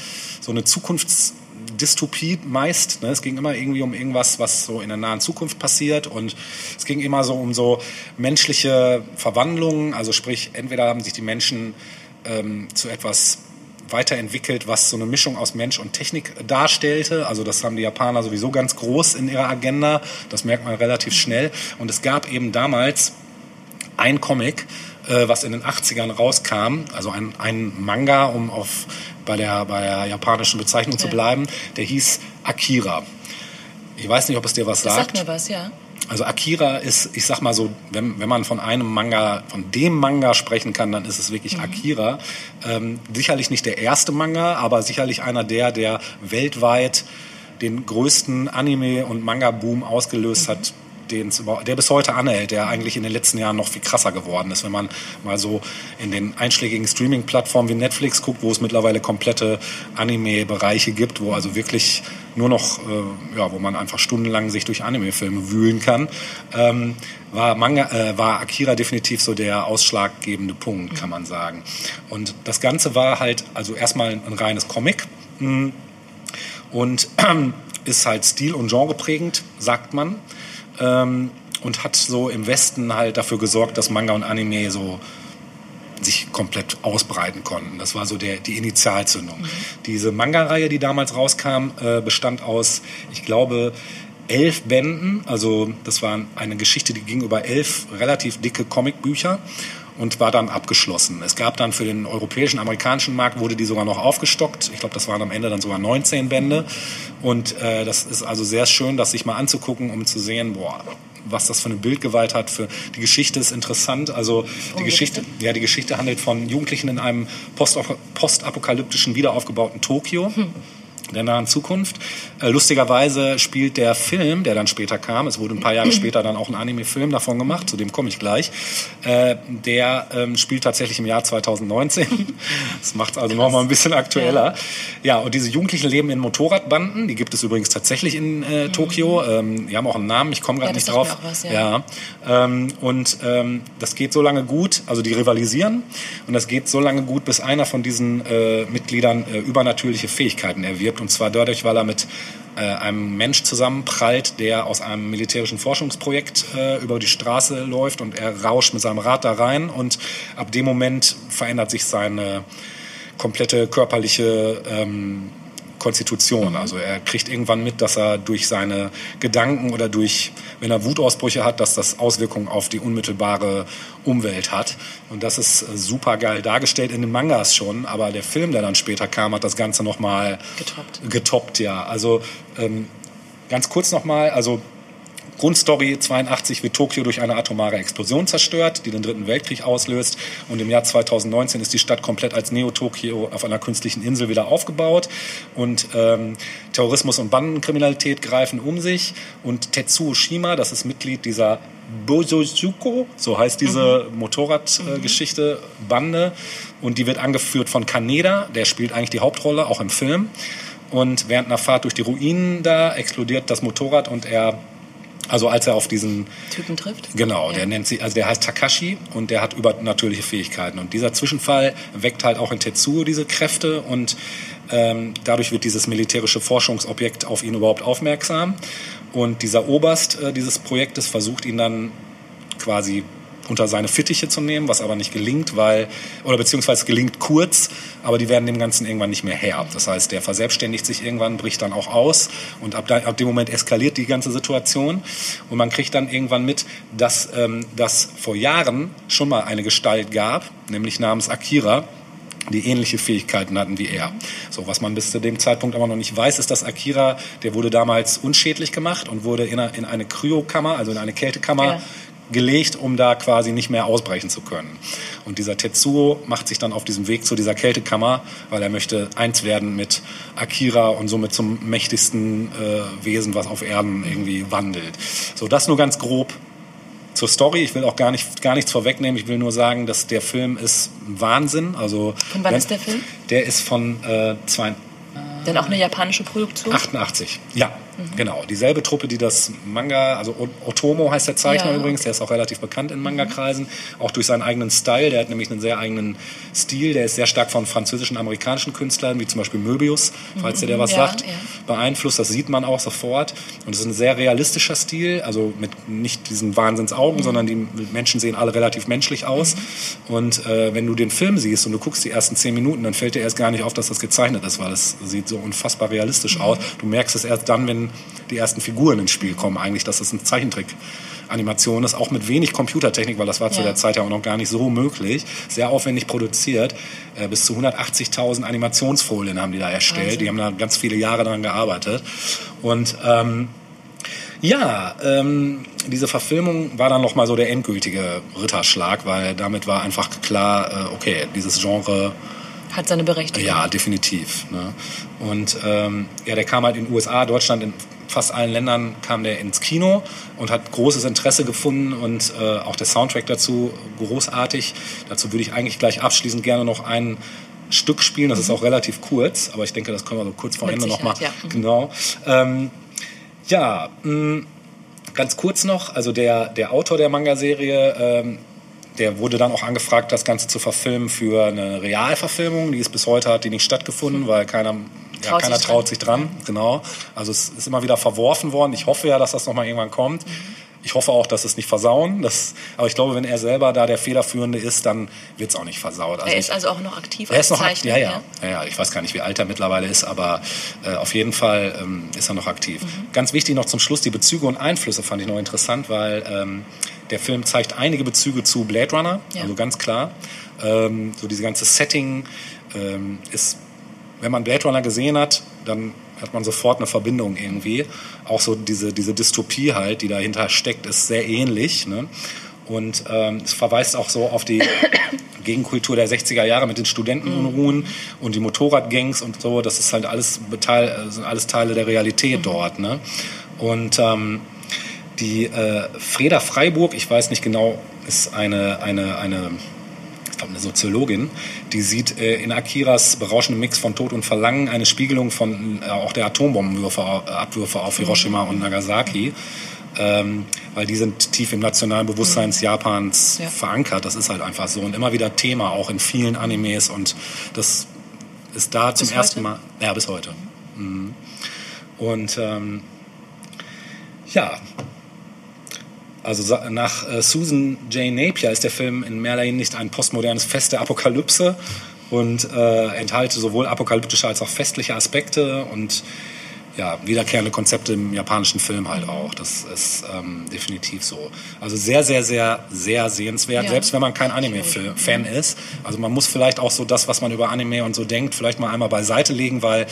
so eine Zukunfts Dystopie meist. Ne? Es ging immer irgendwie um irgendwas, was so in der nahen Zukunft passiert und es ging immer so um so menschliche Verwandlungen. Also sprich, entweder haben sich die Menschen ähm, zu etwas weiterentwickelt, was so eine Mischung aus Mensch und Technik darstellte. Also das haben die Japaner sowieso ganz groß in ihrer Agenda. Das merkt man relativ schnell. Und es gab eben damals ein Comic, äh, was in den 80ern rauskam, also ein, ein Manga, um auf, bei, der, bei der japanischen Bezeichnung zu bleiben, der hieß Akira. Ich weiß nicht, ob es dir was Das sagt. sagt mir was, ja. Also Akira ist, ich sag mal so, wenn, wenn man von einem Manga, von dem Manga sprechen kann, dann ist es wirklich Akira. Ähm, sicherlich nicht der erste Manga, aber sicherlich einer der, der weltweit den größten Anime- und Manga-Boom ausgelöst hat, den's über, der bis heute anhält, der eigentlich in den letzten Jahren noch viel krasser geworden ist. Wenn man mal so in den einschlägigen Streaming-Plattformen wie Netflix guckt, wo es mittlerweile komplette Anime-Bereiche gibt, wo also wirklich nur noch, äh, ja, wo man einfach stundenlang sich durch Anime-Filme wühlen kann, ähm, war, Manga, äh, war Akira definitiv so der ausschlaggebende Punkt, kann man sagen. Und das Ganze war halt also erstmal ein reines Comic. Mm, und ist halt stil- und genreprägend, sagt man. Ähm, und hat so im Westen halt dafür gesorgt, dass Manga und Anime so sich komplett ausbreiten konnten. Das war so der, die Initialzündung. Diese Manga-Reihe, die damals rauskam, äh, bestand aus, ich glaube, elf Bänden. Also das war eine Geschichte, die ging über elf relativ dicke Comicbücher und war dann abgeschlossen. Es gab dann für den europäischen, amerikanischen Markt wurde die sogar noch aufgestockt. Ich glaube, das waren am Ende dann sogar 19 Bände. Und äh, das ist also sehr schön, das sich mal anzugucken, um zu sehen, boah, was das für eine Bildgewalt hat. Für die Geschichte ist interessant. Also die Geschichte, ja, die Geschichte handelt von Jugendlichen in einem post- postapokalyptischen, wiederaufgebauten Tokio. Der nahen Zukunft. Äh, lustigerweise spielt der Film, der dann später kam, es wurde ein paar Jahre später dann auch ein Anime-Film davon gemacht, zu dem komme ich gleich, äh, der ähm, spielt tatsächlich im Jahr 2019. Das macht es also noch mal ein bisschen aktueller. Ja, und diese Jugendlichen leben in Motorradbanden, die gibt es übrigens tatsächlich in äh, Tokio. Ähm, die haben auch einen Namen, ich komme gerade Ja, nicht drauf. was, ja. ja. Ähm, und ähm, das geht so lange gut, also die rivalisieren und das geht so lange gut, bis einer von diesen äh, Mitgliedern äh, übernatürliche Fähigkeiten erwirbt und zwar dadurch, weil er mit äh, einem Mensch zusammenprallt, der aus einem militärischen Forschungsprojekt äh, über die Straße läuft und er rauscht mit seinem Rad da rein. Und ab dem Moment verändert sich seine komplette körperliche ähm, Konstitution. Also er kriegt irgendwann mit, dass er durch seine Gedanken oder durch, wenn er Wutausbrüche hat, dass das Auswirkungen auf die unmittelbare Umwelt hat. Und das ist äh, super geil dargestellt in den Mangas schon, aber der Film, der dann später kam, hat das Ganze nochmal Getoppt. getoppt, ja. Also ähm, ganz kurz nochmal, also Grundstory 82 wird Tokio durch eine atomare Explosion zerstört, die den Dritten Weltkrieg auslöst. Und im Jahr 2019 ist die Stadt komplett als Neo-Tokio auf einer künstlichen Insel wieder aufgebaut. Und ähm, Terrorismus und Bandenkriminalität greifen um sich. Und Tetsuo Shima, das ist Mitglied dieser Bojojuko, so heißt diese Motorradgeschichte, Bande. Und die wird angeführt von Kaneda, der spielt eigentlich die Hauptrolle, auch im Film. Und während einer Fahrt durch die Ruinen da explodiert das Motorrad und er, also als er auf diesen Typen trifft. Genau, Ja. der nennt sich, also der heißt Takashi und der hat übernatürliche Fähigkeiten. Und dieser Zwischenfall weckt halt auch in Tetsuo diese Kräfte und ähm, dadurch wird dieses militärische Forschungsobjekt auf ihn überhaupt aufmerksam. Und dieser Oberst äh, dieses Projektes versucht ihn dann quasi unter seine Fittiche zu nehmen, was aber nicht gelingt, weil, oder beziehungsweise gelingt kurz, aber die werden dem Ganzen irgendwann nicht mehr Herr. Das heißt, der verselbstständigt sich irgendwann, bricht dann auch aus und ab, da, ab dem Moment eskaliert die ganze Situation und man kriegt dann irgendwann mit, dass ähm, das vor Jahren schon mal eine Gestalt gab, nämlich namens Akira, die ähnliche Fähigkeiten hatten wie er. So, was man bis zu dem Zeitpunkt aber noch nicht weiß, ist, dass Akira, der wurde damals unschädlich gemacht und wurde in eine, in eine Kryokammer, also in eine Kältekammer, Ja. Gelegt, um da quasi nicht mehr ausbrechen zu können. Und dieser Tetsuo macht sich dann auf diesem Weg zu dieser Kältekammer, weil er möchte eins werden mit Akira und somit zum mächtigsten äh, Wesen, was auf Erden irgendwie wandelt. So, das nur ganz grob zur Story. Ich will auch gar, nicht, gar nichts vorwegnehmen. Ich will nur sagen, dass der Film ist Wahnsinn. Also, Von wann wenn- ist der Film? Der ist von äh, zwei- Dann auch eine japanische Produktion. 88. Ja, genau. Dieselbe Truppe, die das Manga, also Otomo heißt der Zeichner Ja. übrigens, der ist auch relativ bekannt in Manga-Kreisen, auch durch seinen eigenen Style. Der hat nämlich einen sehr eigenen Stil. Der ist sehr stark von französischen, amerikanischen Künstlern, wie zum Beispiel Möbius, falls dir der was Ja, sagt, ja. beeinflusst. Das sieht man auch sofort. Und es ist ein sehr realistischer Stil, also mit nicht diesen Wahnsinnsaugen, sondern die Menschen sehen alle relativ menschlich aus. Und äh, wenn du den Film siehst und du guckst die ersten zehn Minuten, dann fällt dir erst gar nicht auf, dass das gezeichnet ist, weil es sieht so unfassbar realistisch aus. Du merkst es erst dann, wenn die ersten Figuren ins Spiel kommen, eigentlich, dass das ein Zeichentrick-Animation ist, auch mit wenig Computertechnik, weil das war zu Ja. der Zeit ja auch noch gar nicht so möglich. Sehr aufwendig produziert. Äh, bis zu 180.000 Animationsfolien haben die da erstellt. Wahnsinn. Die haben da ganz viele Jahre daran gearbeitet. Und ähm, ja, ähm, diese Verfilmung war dann nochmal so der endgültige Ritterschlag, weil damit war einfach klar, äh, okay, dieses Genre Hat seine Berechtigung. ja, definitiv. Ne? Und ähm, ja, der kam halt in den USA, Deutschland, in fast allen Ländern kam der ins Kino und hat großes Interesse gefunden und äh, auch der Soundtrack dazu großartig. Dazu würde ich eigentlich gleich abschließend gerne noch ein Stück spielen. Das ist auch relativ kurz, aber ich denke, das können wir so kurz vor Mit Ende nochmal. Ja. Mhm. Genau. Ähm, ja, mh, ganz kurz noch, also der, der Autor der Manga-Serie, ähm, der wurde dann auch angefragt, das Ganze zu verfilmen für eine Realverfilmung. Die ist bis heute hat die nicht stattgefunden, weil keiner, ja, Traut keiner sich traut dran. sich dran. Genau. Also es ist immer wieder verworfen worden. Ich hoffe ja, dass das nochmal irgendwann kommt. Ich hoffe auch, dass es nicht versauen. Das, aber ich glaube, wenn er selber da der Federführende ist, dann wird es auch nicht versaut. Also Er ist also auch noch aktiv er ist noch aktiv, ja, ja, ja, ja. Ich weiß gar nicht, wie alt er mittlerweile ist, aber äh, auf jeden Fall ähm, ist er noch aktiv. Mhm. Ganz wichtig noch zum Schluss, die Bezüge und Einflüsse fand ich noch interessant, weil ähm, der Film zeigt einige Bezüge zu Blade Runner, Ja. also ganz klar. Ähm, so diese ganze Setting ähm, ist, wenn man Blade Runner gesehen hat, dann hat man sofort eine Verbindung irgendwie. Auch so diese, diese Dystopie halt, die dahinter steckt, ist sehr ähnlich. Ne? Und ähm, es verweist auch so auf die Gegenkultur der 60er Jahre mit den Studentenunruhen und die Motorradgangs und so. Das ist halt alles, äh, sind alles Teile der Realität dort. Ne? Und ähm, die äh, Freda Freiburg, ich weiß nicht genau, ist eine, eine, eine, ich glaube, eine Soziologin, die sieht äh, in Akiras berauschendem Mix von Tod und Verlangen eine Spiegelung von äh, auch der Atombombenabwürfe äh, Abwürfe auf Hiroshima und Nagasaki. Ähm, weil die sind tief im nationalen Bewusstsein Japans Ja. verankert. Das ist halt einfach so. Und immer wieder Thema, auch in vielen Animes. Und das ist da zum Bis ersten heute? Mal. Ja, bis heute. Mhm. Und ähm, ja, also nach äh, Susan J. Napier ist der Film in mehrerlei Hinsicht ein postmodernes Fest der Apokalypse und äh, enthalte sowohl apokalyptische als auch festliche Aspekte und ja, wiederkehrende Konzepte im japanischen Film halt auch. Das ist ähm, definitiv so. Also sehr, sehr, sehr, sehr sehenswert, Ja. selbst wenn man kein Anime-Fan ist. Also man muss vielleicht auch so das, was man über Anime und so denkt, vielleicht mal einmal beiseite legen, weil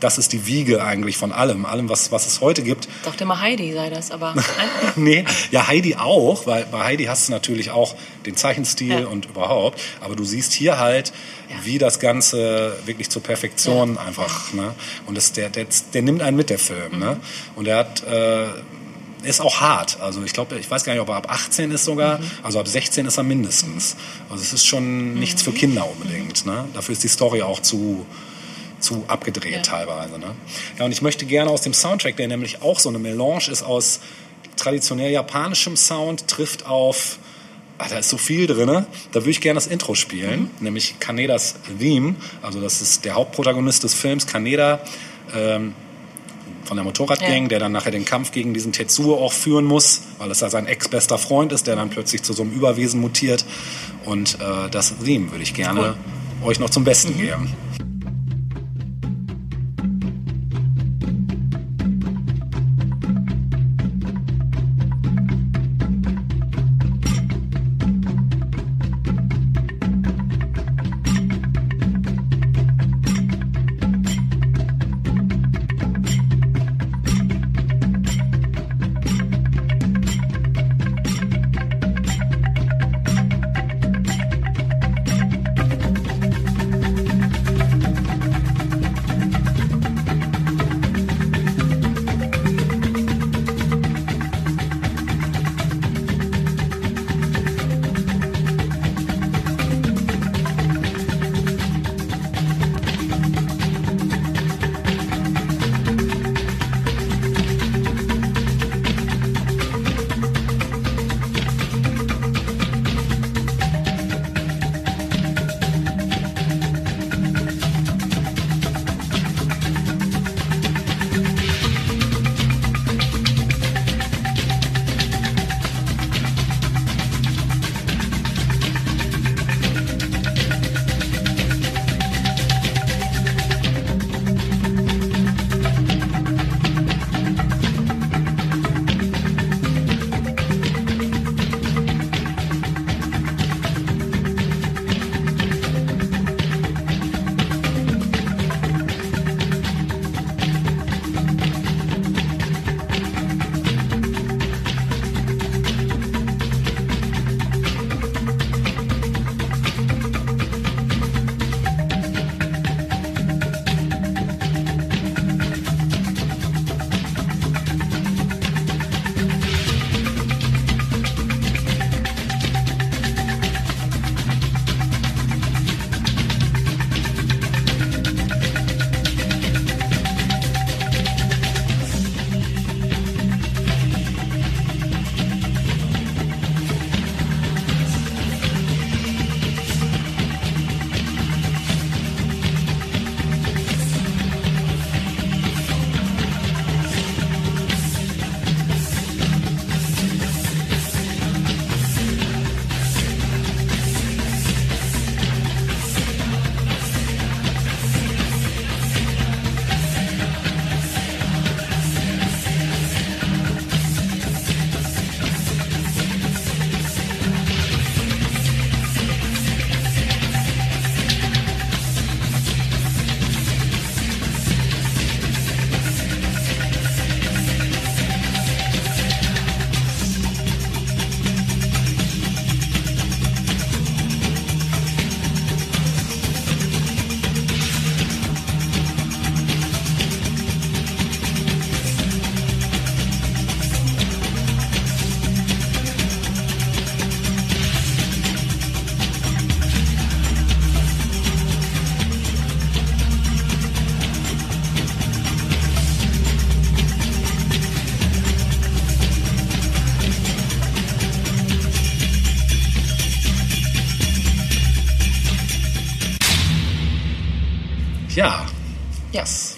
das ist die Wiege eigentlich von allem. Allem, was, was es heute gibt. Ich dachte immer Heidi sei das, aber nee, ja, Heidi auch, weil bei Heidi hast du natürlich auch den Zeichenstil Ja. und überhaupt. Aber du siehst hier halt, Ja. wie das Ganze wirklich zur Perfektion einfach, ne? Und das, der, der, der nimmt einen mit, der Film, ne? Und er hat, äh, ist auch hart. Also ich glaube, ich weiß gar nicht, ob er ab 18 ist sogar. Also ab 16 ist er mindestens. Also es ist schon nichts für Kinder unbedingt. Ne? Dafür ist die Story auch zu, zu abgedreht Ja. teilweise. Ne? Ja, und ich möchte gerne aus dem Soundtrack, der nämlich auch so eine Melange ist aus traditionell japanischem Sound, trifft auf Ah, da ist so viel drin. Da würde ich gerne das Intro spielen, nämlich Kanedas Theme. Also das ist der Hauptprotagonist des Films, Kaneda, ähm, von der Motorradgang, Ja. der dann nachher den Kampf gegen diesen Tetsuo auch führen muss, weil es ja sein ex-bester Freund ist, der dann plötzlich zu so einem Überwesen mutiert. Und äh, das Theme würde ich gerne euch noch zum Besten geben.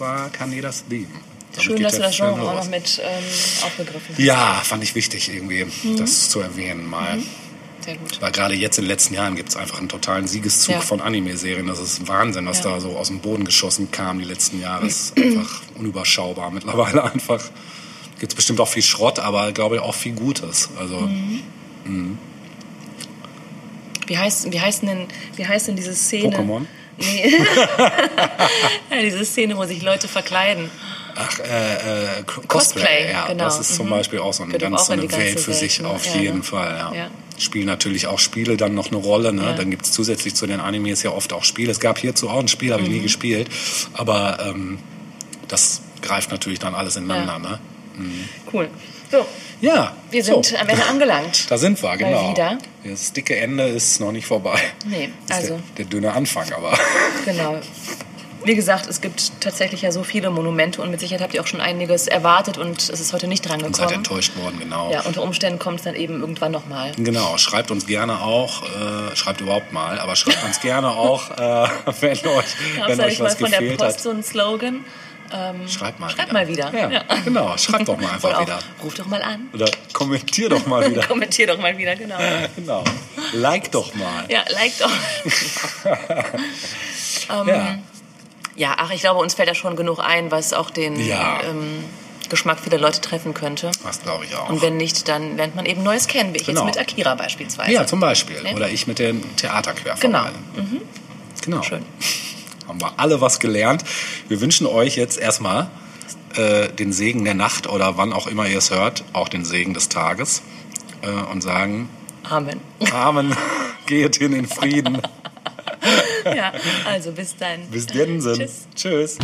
War Kanedas Theme. Damit Schön, dass du das Genre auch noch mit ähm, aufgegriffen hast. Ja, fand ich wichtig irgendwie, Mhm. das zu erwähnen mal. sehr gut. Weil gerade jetzt in den letzten Jahren gibt es einfach einen totalen Siegeszug Ja. von Anime-Serien. Das ist Wahnsinn, was Ja. da so aus dem Boden geschossen kam die letzten Jahre. Das ist einfach unüberschaubar mittlerweile einfach. Gibt es bestimmt auch viel Schrott, aber glaube ich auch viel Gutes. Also Mhm. Wie heißt, wie heißt denn, wie heißt denn diese Szene? Pokémon? Nee. ja, diese Szene, wo sich Leute verkleiden. Ach, äh, äh, Cosplay, Cosplay, ja, genau. das ist zum Mhm. Beispiel auch so eine ganz auch so in eine ganze Welt für Welt, sich ne? auf Ja, jeden ne? Fall. Ja. Ja. Spielen natürlich auch Spiele dann noch eine Rolle. Ne? Dann gibt es zusätzlich zu den Animes ja oft auch Spiele. Es gab hierzu auch ein Spiel, habe ich Mhm. nie gespielt, aber ähm, das greift natürlich dann alles ineinander. Ne? Cool. So, Ja, wir sind so. am Ende angelangt. Da sind wir, genau. wieder. Das dicke Ende ist noch nicht vorbei. Nee, also, der, der dünne Anfang, aber genau. Wie gesagt, es gibt tatsächlich ja so viele Monumente und mit Sicherheit habt ihr auch schon einiges erwartet und es ist heute nicht dran seid gekommen. enttäuscht worden, genau. Ja, unter Umständen kommt es dann eben irgendwann nochmal. Genau, schreibt uns gerne auch, äh, schreibt überhaupt mal, aber schreibt uns gerne auch, äh, wenn euch, Gab wenn es euch nicht mal was von der gefehlt Post hat. so einen Slogan? Ähm, Schreibt mal schreibt wieder. mal wieder. Ja, genau, schreibt doch mal einfach auch, wieder. Ruft doch mal an. Oder kommentier doch mal wieder. Kommentier doch mal wieder, genau. genau. Like doch mal. Ja, like doch. Ähm, Ja. Ja, ach, ich glaube, uns fällt da schon genug ein, was auch den Ja. ähm, Geschmack vieler Leute treffen könnte. Das glaube ich auch. Und wenn nicht, dann lernt man eben Neues kennen, wie ich Genau. jetzt mit Akira beispielsweise. ja, zum Beispiel. Ja. Oder ich mit den Theaterquerverweisen. Genau. Genau. Schön. Haben wir alle was gelernt. Wir wünschen euch jetzt erstmal äh, den Segen der Nacht oder wann auch immer ihr es hört, auch den Segen des Tages äh, und sagen Amen. Amen, geht hin in Frieden. ja, also bis dann. Bis denn. Tschüss. Tschüss.